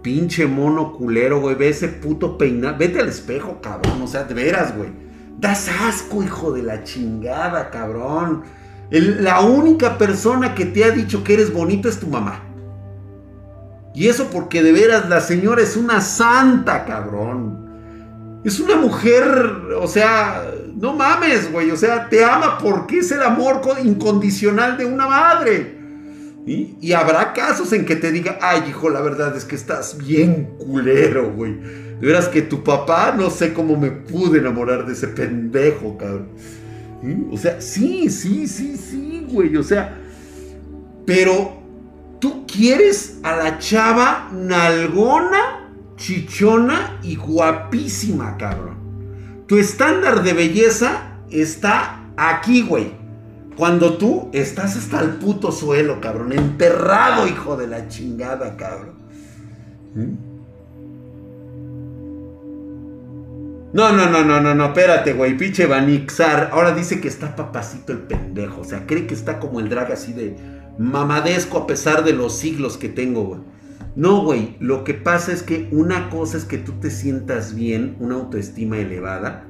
Pinche mono culero, güey. Ve ese puto peinado. Vete al espejo, cabrón. O sea, de veras, güey. Das asco, hijo de la chingada, cabrón. la única persona que te ha dicho que eres bonito es tu mamá. Y eso porque de veras la señora es una santa, cabrón. Es una mujer, o sea, no mames, güey. O sea, te ama porque es el amor incondicional de una madre. Y habrá casos en que te diga, ay, hijo, la verdad es que estás bien culero, güey. De veras que tu papá, no sé cómo me pude enamorar de ese pendejo, cabrón. O sea, sí, sí, sí, sí, güey. O sea, pero tú quieres a la chava nalgona, chichona y guapísima, cabrón. Tu estándar de belleza está aquí, güey. Cuando tú estás hasta el puto suelo, cabrón. Enterrado, hijo de la chingada, cabrón. No, no, no, no, no, no, espérate, güey, pinche Vanixar. Ahora dice que está papacito el pendejo. O sea, cree que está como el drag así de mamadesco a pesar de los siglos que tengo, güey. No, güey, lo que pasa es que una cosa es que tú te sientas bien, una autoestima elevada,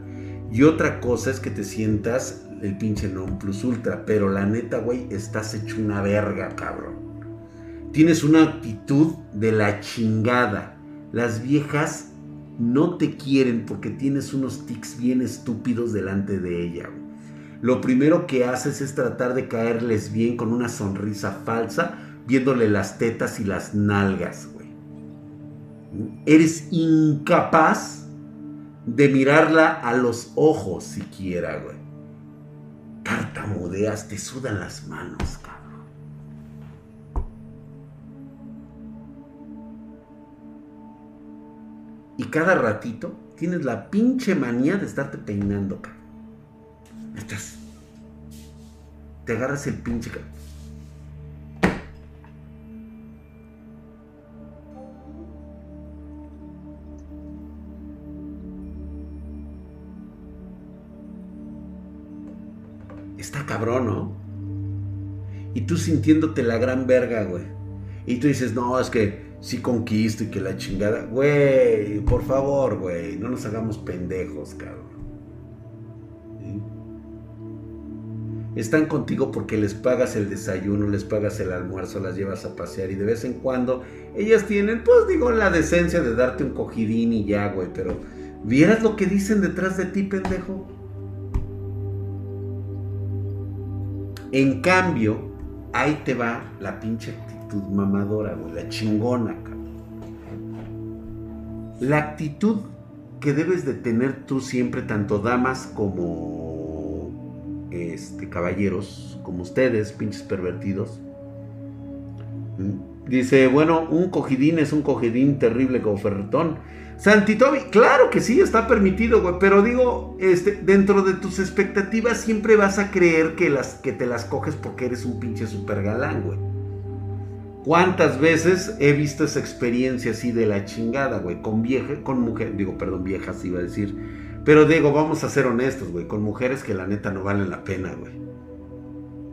y otra cosa es que te sientas el pinche non plus ultra. Pero la neta, güey, estás hecho una verga, cabrón. Tienes una actitud de la chingada. Las viejas no te quieren porque tienes unos tics bien estúpidos delante de ella. Lo primero que haces es tratar de caerles bien con una sonrisa falsa, viéndole las tetas y las nalgas, güey. Eres incapaz de mirarla a los ojos siquiera, güey. Tartamudeas, te sudan las manos, cabrón. Y cada ratito tienes la pinche manía de estarte peinando, cabrón. Estás. Te agarras el pinche, cabrón. Está cabrón, ¿no? Y tú sintiéndote la gran verga, güey. Y tú dices, no, es que sí conquisto y que la chingada. Güey, por favor, güey, no nos hagamos pendejos, cabrón. Están contigo porque les pagas el desayuno, les pagas el almuerzo, las llevas a pasear y de vez en cuando ellas tienen, pues digo, la decencia de darte un cogidín y ya, güey, pero ¿vieras lo que dicen detrás de ti, pendejo? En cambio, ahí te va la pinche actitud mamadora, güey, la chingona. La actitud que debes de tener tú siempre, tanto damas como este, caballeros, como ustedes, pinches pervertidos. Dice, bueno, un cogidín es un cogidín terrible como ferretón. Santitobi, claro que sí, está permitido, güey. Pero digo, este, dentro de tus expectativas siempre vas a creer que, las, que te las coges porque eres un pinche super galán, güey. ¿Cuántas veces he visto esa experiencia así de la chingada, güey? Con vieja, con mujer, digo, perdón, viejas iba a decir. Pero digo, vamos a ser honestos, güey, con mujeres que la neta no valen la pena, güey.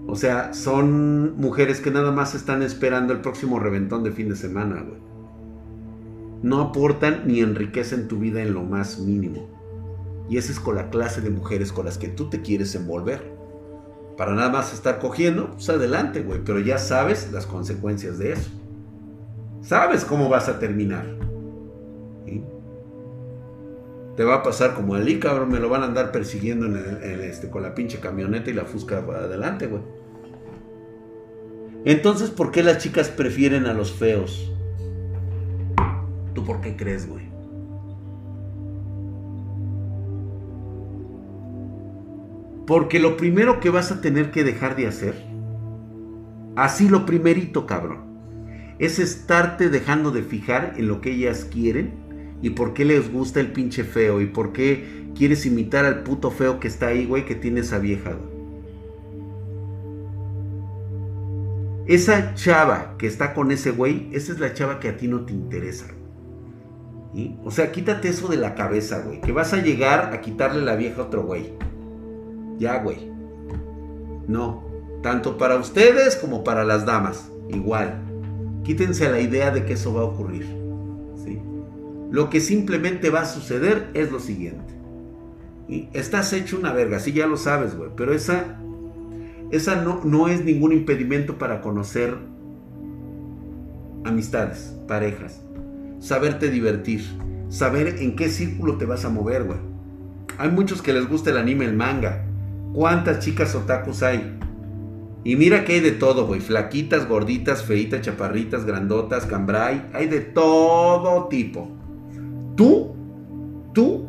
O sea, son mujeres que nada más están esperando el próximo reventón de fin de semana, güey no aportan ni enriquecen tu vida en lo más mínimo. Y esa es con la clase de mujeres con las que tú te quieres envolver. Para nada más estar cogiendo, pues adelante, güey. Pero ya sabes las consecuencias de eso. Sabes cómo vas a terminar. Te va a pasar como a cabrón. Me lo van a andar persiguiendo este, con la pinche camioneta y la fusca adelante, güey. Entonces, ¿por qué las chicas prefieren a los feos? ¿Tú por qué crees, güey? Porque lo primero que vas a tener que dejar de hacer, así lo primerito, cabrón, es estarte dejando de fijar en lo que ellas quieren y por qué les gusta el pinche feo y por qué quieres imitar al puto feo que está ahí, güey, que tiene esa vieja, güey. Esa chava que está con ese güey, esa es la chava que a ti no te interesa. O sea, quítate eso de la cabeza, güey. Que vas a llegar a quitarle la vieja a otro güey. Ya, güey. No. Tanto para ustedes como para las damas. Igual. Quítense la idea de que eso va a ocurrir. ¿sí? Lo que simplemente va a suceder es lo siguiente. Estás hecho una verga, sí, ya lo sabes, güey. Pero esa, esa no, no es ningún impedimento para conocer amistades, parejas saberte divertir, saber en qué círculo te vas a mover, güey. Hay muchos que les gusta el anime, el manga. ¿Cuántas chicas otakus hay? Y mira que hay de todo, güey. Flaquitas, gorditas, feitas, chaparritas, grandotas, cambrai. Hay de todo tipo. Tú, tú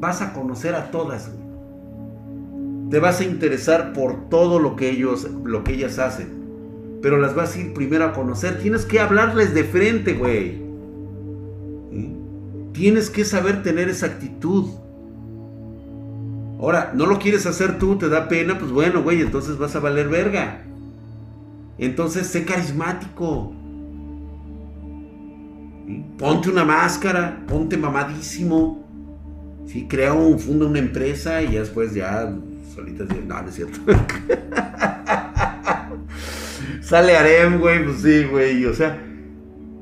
vas a conocer a todas, güey. Te vas a interesar por todo lo que ellos, lo que ellas hacen. Pero las vas a ir primero a conocer. Tienes que hablarles de frente, güey. Tienes que saber tener esa actitud. Ahora, no lo quieres hacer tú, te da pena, pues bueno, güey, entonces vas a valer verga. Entonces, sé carismático. Ponte una máscara, ponte mamadísimo. Sí, crea un, funda una empresa y ya después ya solitas no, no es cierto. Sale harem, güey, pues sí, güey, o sea,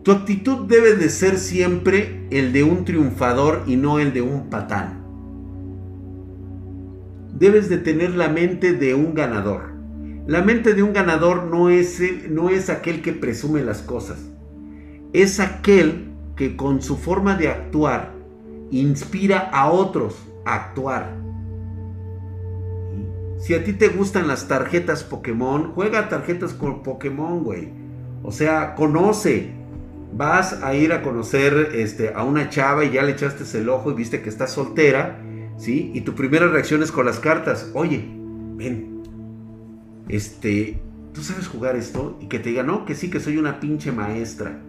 tu actitud debe de ser siempre el de un triunfador y no el de un patán. Debes de tener la mente de un ganador. La mente de un ganador no es, no es aquel que presume las cosas. Es aquel que con su forma de actuar inspira a otros a actuar. Si a ti te gustan las tarjetas Pokémon, juega tarjetas con Pokémon, güey. O sea, conoce. Vas a ir a conocer este, a una chava y ya le echaste el ojo y viste que está soltera, ¿sí? Y tu primera reacción es con las cartas. Oye, ven. Este, ¿tú sabes jugar esto? Y que te diga, no, que sí, que soy una pinche maestra.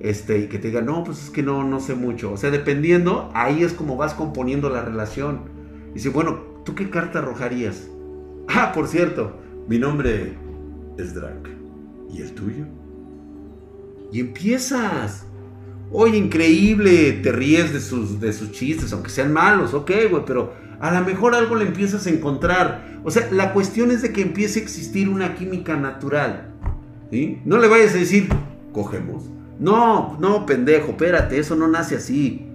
Este, y que te diga, no, pues es que no, no sé mucho. O sea, dependiendo, ahí es como vas componiendo la relación. Y dice, bueno, ¿tú qué carta arrojarías? Ah, por cierto, mi nombre es Drac. ¿Y el tuyo? Y empiezas. Oye, increíble, te ríes de sus, de sus chistes, aunque sean malos, ok, güey, pero a lo mejor algo le empiezas a encontrar. O sea, la cuestión es de que empiece a existir una química natural. No le vayas a decir, cogemos. No, no, pendejo, espérate, eso no nace así.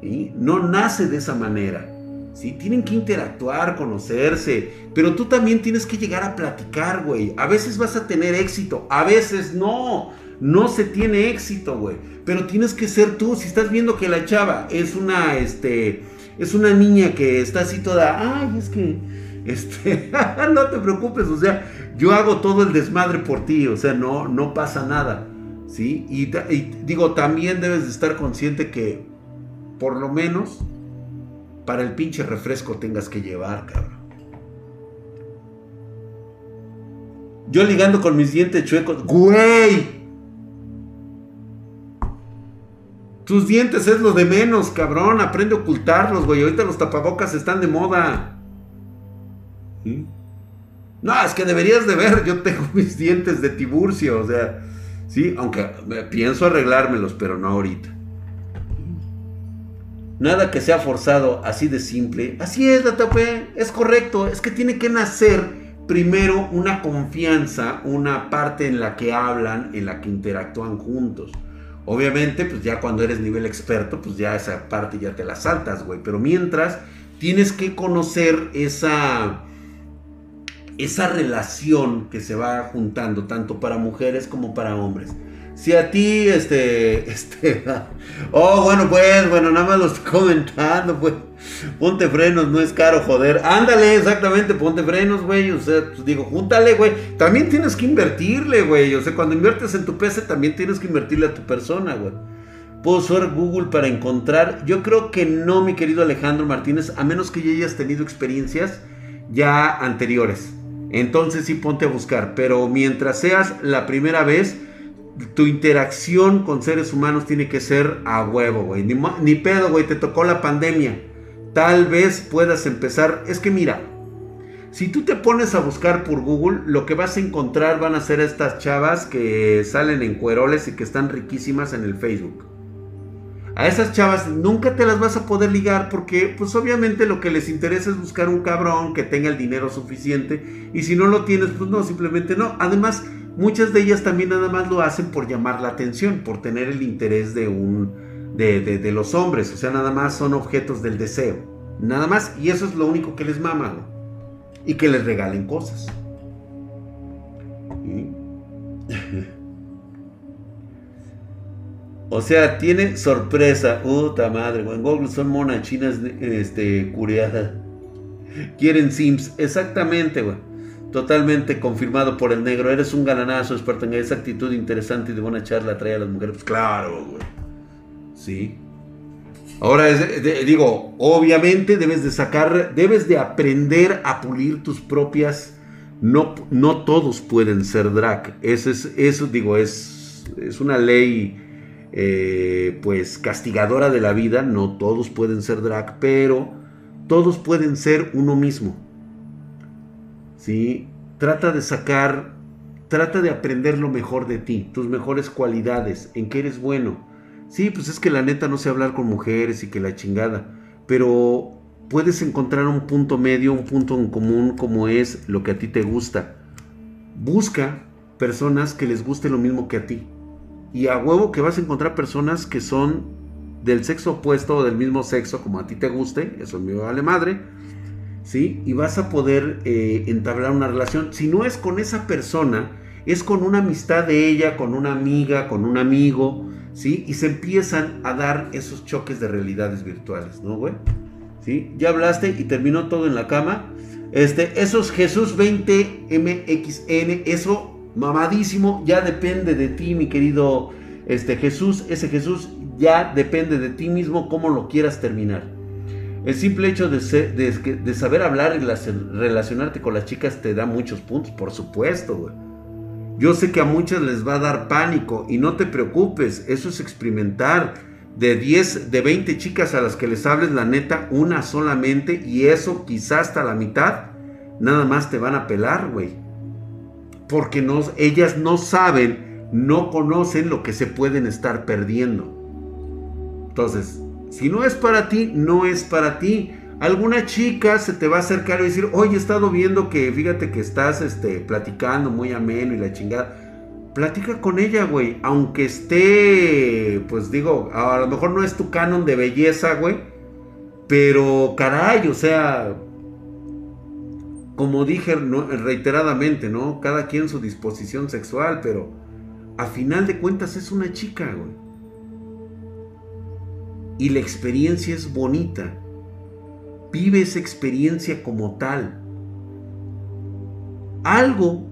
¿sí? No nace de esa manera. ¿sí? Tienen que interactuar, conocerse, pero tú también tienes que llegar a platicar, güey. A veces vas a tener éxito, a veces no. No se tiene éxito, güey. Pero tienes que ser tú. Si estás viendo que la chava es una, este, es una niña que está así toda, ay, es que, este, no te preocupes, o sea, yo hago todo el desmadre por ti, o sea, no, no pasa nada, ¿sí? Y, y digo, también debes de estar consciente que, por lo menos, para el pinche refresco tengas que llevar, cabrón. Yo ligando con mis dientes chuecos, güey. Tus dientes es lo de menos, cabrón. Aprende a ocultarlos, güey. Ahorita los tapabocas están de moda. No, es que deberías de ver. Yo tengo mis dientes de Tiburcio, o sea, sí, aunque pienso arreglármelos, pero no ahorita. Nada que sea forzado, así de simple. Así es, la tapé, es correcto. Es que tiene que nacer primero una confianza, una parte en la que hablan, en la que interactúan juntos. Obviamente, pues ya cuando eres nivel experto, pues ya esa parte ya te la saltas, güey. Pero mientras, tienes que conocer esa, esa relación que se va juntando, tanto para mujeres como para hombres. Si a ti, este, este, oh, bueno, pues, bueno, nada más lo estoy comentando, pues, ponte frenos, no es caro, joder, ándale, exactamente, ponte frenos, güey, o sea, pues digo, júntale, güey, también tienes que invertirle, güey, o sea, cuando inviertes en tu PC, también tienes que invertirle a tu persona, güey. ¿Puedo usar Google para encontrar? Yo creo que no, mi querido Alejandro Martínez, a menos que ya hayas tenido experiencias ya anteriores. Entonces sí ponte a buscar, pero mientras seas la primera vez, tu interacción con seres humanos tiene que ser a huevo, güey. Ni, pedo, güey, te tocó la pandemia. Tal vez puedas empezar. Es que mira, si tú te pones a buscar por Google, lo que vas a encontrar van a ser estas chavas que salen en cueroles y que están riquísimas en el Facebook. A esas chavas nunca te las vas a poder ligar porque pues obviamente lo que les interesa es buscar un cabrón que tenga el dinero suficiente y si no lo tienes pues no, simplemente no. Además, Muchas de ellas también nada más lo hacen por llamar la atención, por tener el interés de un de, los hombres, o sea, nada más son objetos del deseo, nada más, y eso es lo único que les mama, y que les regalen cosas. O sea, tiene sorpresa. Puta madre. En Google son monas chinas este, curiadas. Quieren Sims. Exactamente, güey. Totalmente confirmado por el negro. Eres un galanazo, en esa actitud interesante y de buena charla trae a las mujeres. Pues claro, güey. Sí. Ahora digo, obviamente debes de sacar, debes de aprender a pulir tus propias. No, no todos pueden ser drag. Eso es, eso digo, es, es una ley eh, pues castigadora de la vida. No todos pueden ser drag, pero todos pueden ser uno mismo. ¿Sí? Trata de sacar, trata de aprender lo mejor de ti, tus mejores cualidades, en qué eres bueno. Sí, pues es que la neta no sé hablar con mujeres y que la chingada, pero puedes encontrar un punto medio, un punto en común como es lo que a ti te gusta. Busca personas que les guste lo mismo que a ti. Y a huevo que vas a encontrar personas que son del sexo opuesto o del mismo sexo como a ti te guste, eso me vale madre, ¿sí? Y vas a poder eh, entablar una relación. Si no es con esa persona, es con una amistad de ella, con una amiga, con un amigo, ¿sí? Y se empiezan a dar esos choques de realidades virtuales, ¿no, güey? ¿Sí? Ya hablaste y terminó todo en la cama. Este, esos Jesús 20 MXN, eso mamadísimo, ya depende de ti, mi querido este, Jesús. Ese Jesús ya depende de ti mismo cómo lo quieras terminar. El simple hecho de, de, saber hablar y relacionarte con las chicas te da muchos puntos, por supuesto, güey. Yo sé que a muchas les va a dar pánico y no te preocupes, eso es experimentar. De 10, de 20 chicas a las que les hables la neta, una solamente y eso quizás hasta la mitad, nada más te van a pelar, güey porque no, ellas no saben, no conocen lo que se pueden estar perdiendo. Entonces, si no es para ti, no es para ti. Alguna chica se te va a acercar y decir, oye, he estado viendo que, fíjate que estás este, platicando muy ameno y la chingada. Platica con ella, güey. Aunque esté, pues digo, a lo mejor no es tu canon de belleza, güey. Pero caray, o sea, como dije reiteradamente, ¿no? Cada quien su disposición sexual, pero a final de cuentas es una chica, güey. Y la experiencia es bonita. Vive esa experiencia como tal. Algo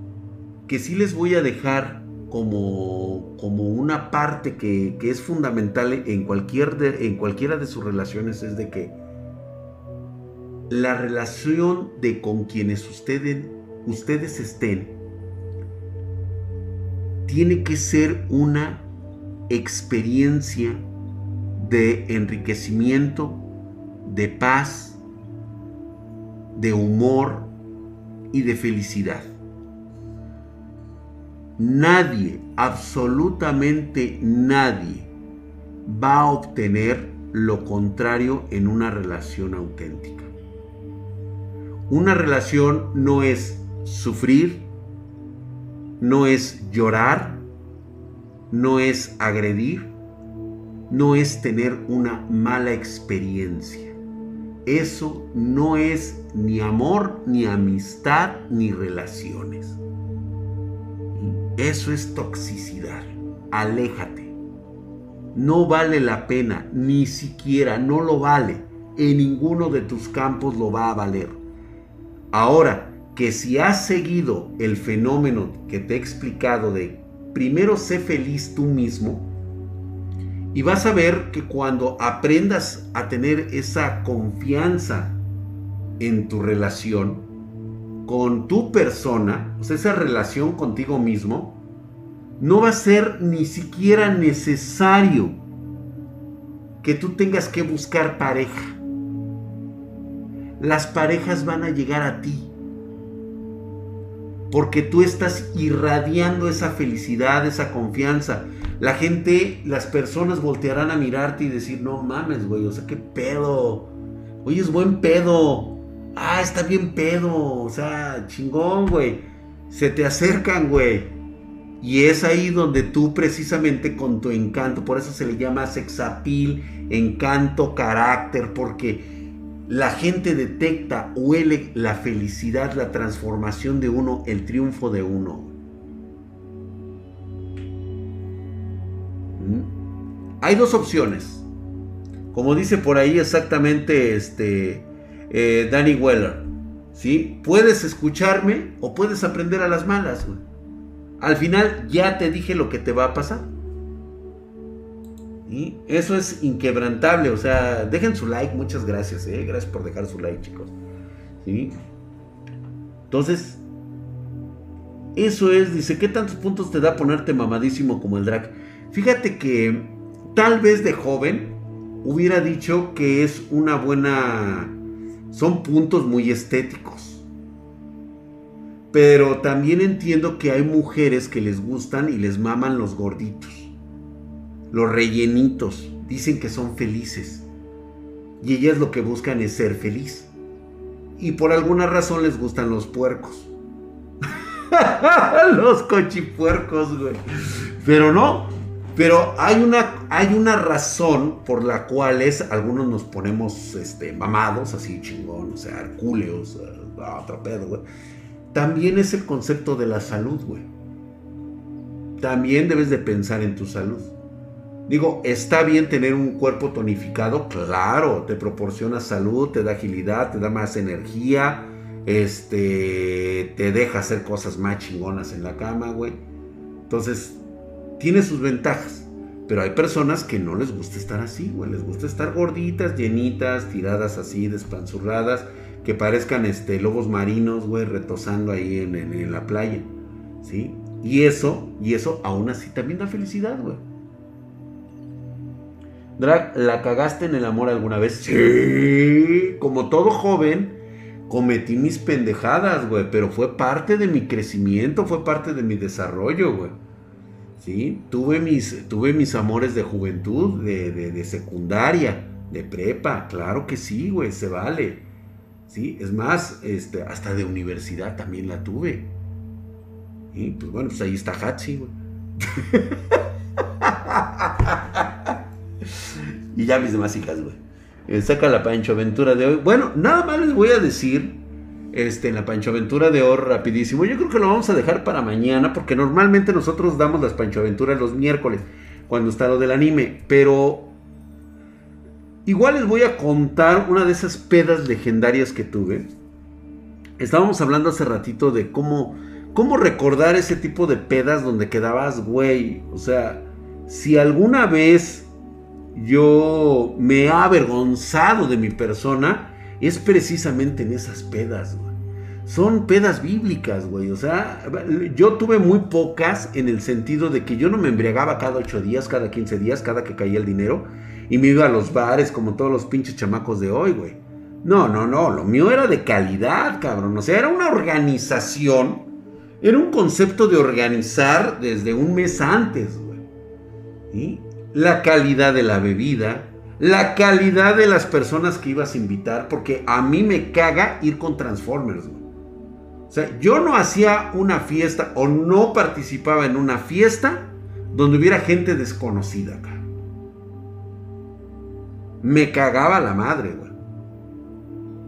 que sí les voy a dejar como, como una parte que, que es fundamental en, cualquier en cualquiera de sus relaciones es de que la relación de con quienes ustedes, ustedes estén tiene que ser una experiencia de enriquecimiento, de paz, de humor y de felicidad. Nadie, absolutamente nadie, va a obtener lo contrario en una relación auténtica. Una relación no es sufrir, no es llorar, no es agredir, no es tener una mala experiencia. Eso no es ni amor, ni amistad, ni relaciones. Eso es toxicidad. Aléjate. No vale la pena, ni siquiera, no lo vale. En ninguno de tus campos lo va a valer. Ahora, que si has seguido el fenómeno que te he explicado de primero sé feliz tú mismo, y vas a ver que cuando aprendas a tener esa confianza en tu relación con tu persona, o sea, esa relación contigo mismo, no va a ser ni siquiera necesario que tú tengas que buscar pareja las parejas van a llegar a ti. Porque tú estás irradiando esa felicidad, esa confianza. La gente, las personas voltearán a mirarte y decir, no mames, güey, o sea, qué pedo. Oye, es buen pedo. Ah, está bien pedo. O sea, chingón, güey. Se te acercan, güey. Y es ahí donde tú precisamente con tu encanto, por eso se le llama sexapil, encanto, carácter, porque la gente detecta, huele la felicidad, la transformación de uno, el triunfo de uno. Hay dos opciones. Como dice por ahí exactamente este, eh, Danny Weller. ¿sí? Puedes escucharme o puedes aprender a las malas. Al final ya te dije lo que te va a pasar. Y eso es inquebrantable. O sea, dejen su like. Muchas gracias. ¿eh? Gracias por dejar su like, chicos. ¿Sí? Entonces, eso es, dice, ¿qué tantos puntos te da ponerte mamadísimo como el drag? Fíjate que tal vez de joven hubiera dicho que es una buena... Son puntos muy estéticos. Pero también entiendo que hay mujeres que les gustan y les maman los gorditos los rellenitos, dicen que son felices. Y ellas lo que buscan es ser feliz. Y por alguna razón les gustan los puercos. los cochipuercos, güey. Pero no. Pero hay una, hay una razón por la cual es, algunos nos ponemos este, mamados, así chingón, o sea, hercúleos, uh, otro pedo, güey. También es el concepto de la salud, güey. También debes de pensar en tu salud. Digo, está bien tener un cuerpo tonificado, claro, te proporciona salud, te da agilidad, te da más energía, este, te deja hacer cosas más chingonas en la cama, güey. Entonces, tiene sus ventajas. Pero hay personas que no les gusta estar así, güey. Les gusta estar gorditas, llenitas, tiradas así, despanzurradas, que parezcan este, lobos marinos, güey, retosando ahí en, en la playa. ¿Sí? Y eso, y eso aún así también da felicidad, güey. Drag, ¿la cagaste en el amor alguna vez? Sí, como todo joven, cometí mis pendejadas, güey, pero fue parte de mi crecimiento, fue parte de mi desarrollo, güey. Sí, tuve mis, tuve mis amores de juventud, de, de, secundaria, de prepa, claro que sí, güey, se vale. Sí, es más, este, hasta de universidad también la tuve. Y pues bueno, pues ahí está Hatsi, güey. y ya mis demás hijas, güey. Eh, saca la Pancho Aventura de hoy. Bueno, nada más les voy a decir este, en la Pancho Aventura de hoy rapidísimo. Yo creo que lo vamos a dejar para mañana porque normalmente nosotros damos las Pancho Aventuras los miércoles cuando está lo del anime. Pero igual les voy a contar una de esas pedas legendarias que tuve. Estábamos hablando hace ratito de cómo, cómo recordar ese tipo de pedas donde quedabas, güey. O sea, si alguna vez yo me he avergonzado de mi persona, es precisamente en esas pedas, güey. Son pedas bíblicas, güey. O sea, yo tuve muy pocas en el sentido de que yo no me embriagaba cada 8 días, cada 15 días, cada que caía el dinero. Y me iba a los bares como todos los pinches chamacos de hoy, güey. No, no, no. Lo mío era de calidad, cabrón. O sea, era una organización. Era un concepto de organizar desde un mes antes, güey. La calidad de la bebida, la calidad de las personas que ibas a invitar, porque a mí me caga ir con Transformers, O sea, yo no hacía una fiesta o no participaba en una fiesta donde hubiera gente desconocida. Me cagaba la madre, güey.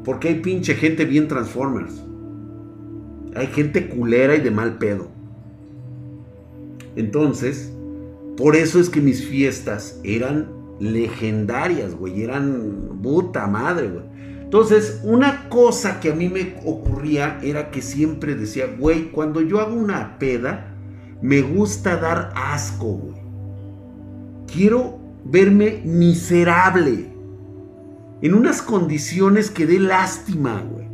Porque hay pinche gente bien Transformers. Hay gente culera y de mal pedo. Entonces, por eso es que mis fiestas eran legendarias, güey. Eran puta madre, güey. Entonces, una cosa que a mí me ocurría era que siempre decía, güey, cuando yo hago una peda, me gusta dar asco, güey. Quiero verme miserable. En unas condiciones que dé lástima, güey.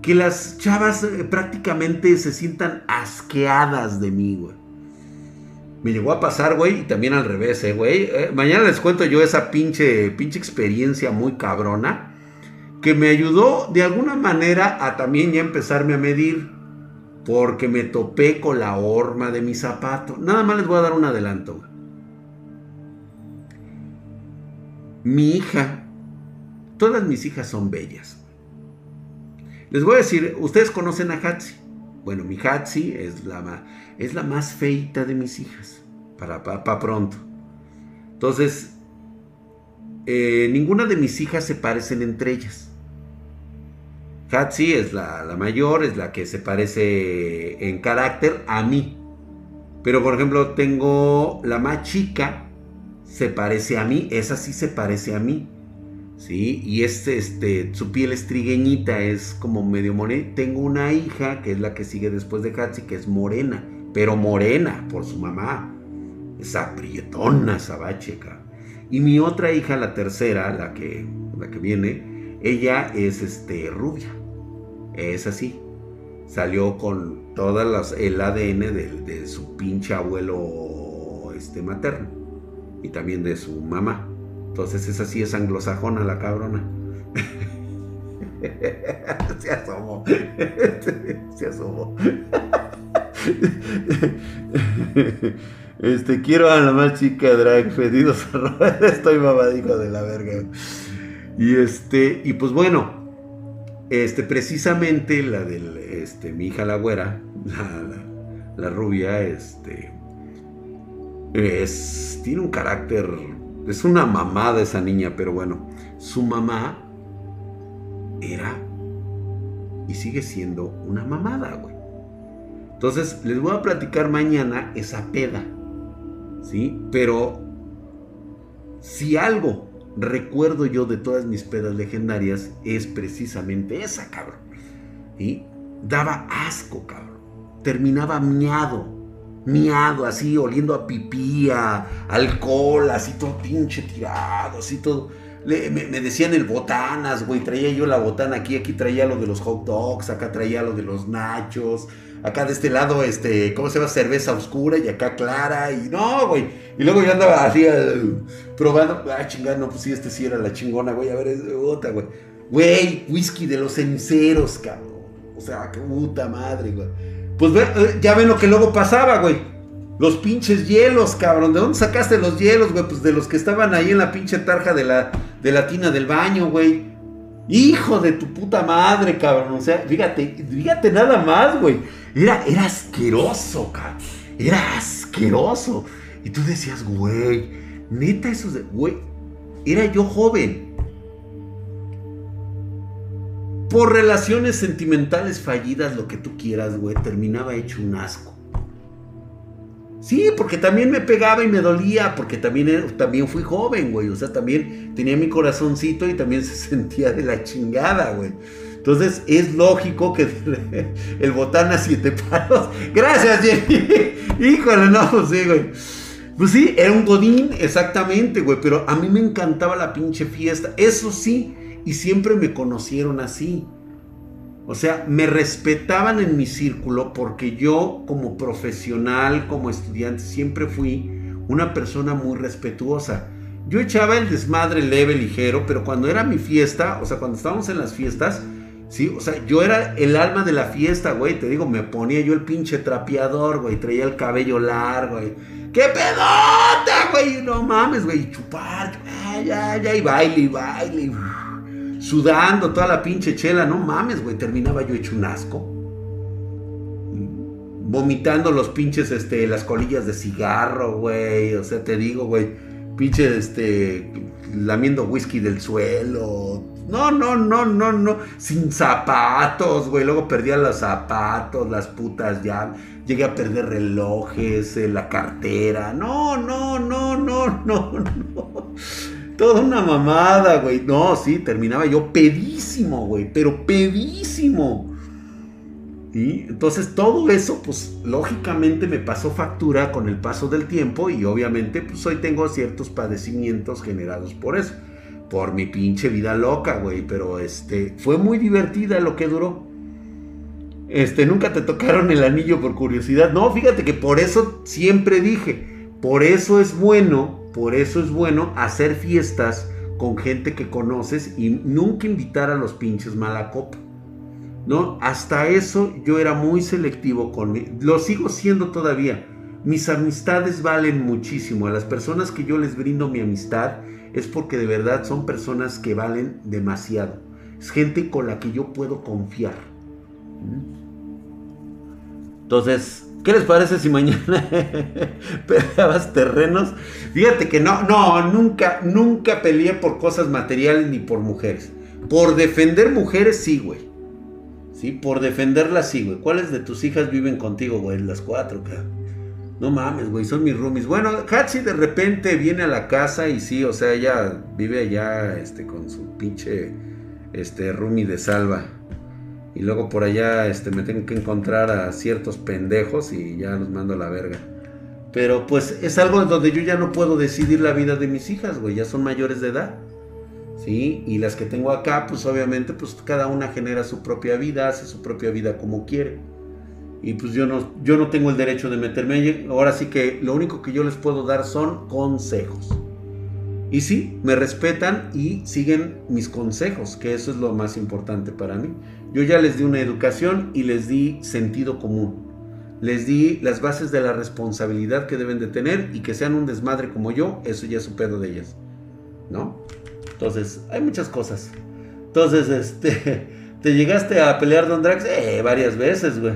Que las chavas eh, prácticamente se sientan asqueadas de mí, güey. Me llegó a pasar, güey, y también al revés, eh, güey. Eh, mañana les cuento yo esa pinche, pinche experiencia muy cabrona que me ayudó de alguna manera a también ya empezarme a medir porque me topé con la horma de mi zapato. Nada más les voy a dar un adelanto. Mi hija, todas mis hijas son bellas. Les voy a decir, ustedes conocen a Hatsi. Bueno, mi Hatsi es la, es la más feita de mis hijas, para, para, pronto. Entonces, eh, ninguna de mis hijas se parecen entre ellas. Hatsi es la, la, mayor, es la que se parece en carácter a mí. Pero por ejemplo, tengo la más chica, se parece a mí, esa sí se parece a mí. ¿Sí? Y este, este, su piel es trigueñita, es como medio morena. Tengo una hija, que es la que sigue después de Hatsi, que es morena, pero morena por su mamá. Esa prietona, sabacheca. Y mi otra hija, la tercera, la que, la que viene, ella es este, rubia. Es así. Salió con todas el ADN de, de, su pinche abuelo este, materno. Y también de su mamá. Entonces esa sí es anglosajona la cabrona. Se asomó. Se asomó. Este, quiero a la más chica drag, pedidos Estoy mamadico de la verga. Y este, y pues bueno, este, precisamente la del, este, mi hija la güera, la, rubia, este, es, tiene un carácter, es una mamada esa niña, pero bueno, su mamá era y sigue siendo una mamada, güey. Entonces, les voy a platicar mañana esa peda, ¿sí? Pero, si algo recuerdo yo de todas mis pedas legendarias es precisamente esa, cabrón. Y daba asco, cabrón. Terminaba miado, miado, así, oliendo a pipí, alcohol, así todo pinche tirado, así todo. me, me, decían el botanas, güey. Traía yo la botana aquí, aquí traía lo de los hot dogs, acá traía lo de los nachos, acá de este lado, este, ¿cómo se llama? Cerveza oscura y acá clara. Y no, güey. Y luego yo andaba así uh, probando. Ah, chingada, no, pues sí, este sí era la chingona, güey. A ver, es otra, güey. Güey, whisky de los ceniceros, cabrón. O sea, qué puta madre, güey. Pues eh, ya ven lo que luego pasaba, güey. Los pinches hielos, cabrón. ¿De dónde sacaste los hielos, güey? Pues de los que estaban ahí en la pinche tarja de la, de la tina del baño, güey. Hijo de tu puta madre, cabrón. O sea, fíjate, fíjate nada más, güey. Era, era asqueroso, cabrón. Era asqueroso. Y tú decías, güey, neta, eso de, güey, era yo joven. Por relaciones sentimentales fallidas, lo que tú quieras, güey, terminaba hecho un asco. Sí, porque también me pegaba y me dolía, porque también, también fui joven, güey. O sea, también tenía mi corazoncito y también se sentía de la chingada, güey. Entonces es lógico que el botán a siete palos. Gracias, Jenny. Híjole, no, pues sí, güey. Pues sí, era un godín, exactamente, güey. Pero a mí me encantaba la pinche fiesta. Eso sí, y siempre me conocieron así. O sea, me respetaban en mi círculo porque yo como profesional, como estudiante, siempre fui una persona muy respetuosa. Yo echaba el desmadre leve, ligero, pero cuando era mi fiesta, o sea, cuando estábamos en las fiestas, Sí, o sea, yo era el alma de la fiesta, güey. Te digo, me ponía yo el pinche trapeador, güey. Traía el cabello largo, güey. ¡Qué pedota, güey! No mames, güey. Chupar, ya, ya, y baile, y baile. Sudando toda la pinche chela. No mames, güey. Terminaba yo hecho un asco. Vomitando los pinches, este, las colillas de cigarro, güey. O sea, te digo, güey. Pinche, este, lamiendo whisky del suelo no, no, no, no, no. Sin zapatos, güey. Luego perdía los zapatos, las putas ya. Llegué a perder relojes, eh, la cartera. No, no, no, no, no, no. Toda una mamada, güey. No, sí, terminaba yo pedísimo, güey. Pero pedísimo. Y entonces todo eso, pues lógicamente me pasó factura con el paso del tiempo y obviamente pues hoy tengo ciertos padecimientos generados por eso por mi pinche vida loca, güey. Pero este, fue muy divertida lo que duró. Este, nunca te tocaron el anillo por curiosidad. No, fíjate que por eso siempre dije, por eso es bueno, por eso es bueno hacer fiestas con gente que conoces y nunca invitar a los pinches mala copa. ¿No? Hasta eso yo era muy selectivo con mi, lo sigo siendo todavía. Mis amistades valen muchísimo. A las personas que yo les brindo mi amistad, es porque de verdad son personas que valen demasiado. Es gente con la que yo puedo confiar. Entonces, ¿qué les parece si mañana peleabas terrenos? Fíjate que no, no, nunca, nunca peleé por cosas materiales ni por mujeres. Por defender mujeres, sí, güey. Sí, por defenderlas, sí, güey. ¿Cuáles de tus hijas viven contigo, güey? Las cuatro, cabrón. No mames, güey, son mis roomies. Bueno, Hatsi de repente viene a la casa y sí, o sea, ella vive allá este, con su pinche este, roomie de salva. Y luego por allá este, me tengo que encontrar a ciertos pendejos y ya los mando a la verga. Pero pues es algo donde yo ya no puedo decidir la vida de mis hijas, güey, ya son mayores de edad. ¿Sí? Y las que tengo acá, pues obviamente, pues cada una genera su propia vida, hace su propia vida como quiere y pues yo no, yo no tengo el derecho de meterme. Ahora sí que lo único que yo les puedo dar son consejos. Y sí, me respetan y siguen mis consejos, que eso es lo más importante para mí. Yo ya les di una educación y les di sentido común. Les di las bases de la responsabilidad que deben de tener y que sean un desmadre como yo, eso ya es un pedo de ellas. ¿No? Entonces, hay muchas cosas. Entonces, este, ¿te llegaste a pelear Don Drax? Eh, varias veces, güey.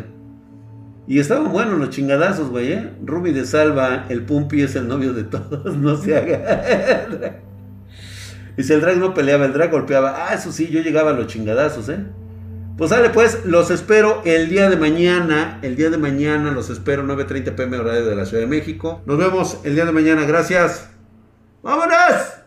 Y estaban buenos los chingadazos, güey, ¿eh? Ruby de Salva, el Pumpi es el novio de todos, no se haga. y si el drag no peleaba, el drag golpeaba. Ah, eso sí, yo llegaba a los chingadazos, ¿eh? Pues sale pues, los espero el día de mañana. El día de mañana los espero, 9.30 pm horario de la Ciudad de México. Nos vemos el día de mañana, gracias. ¡Vámonos!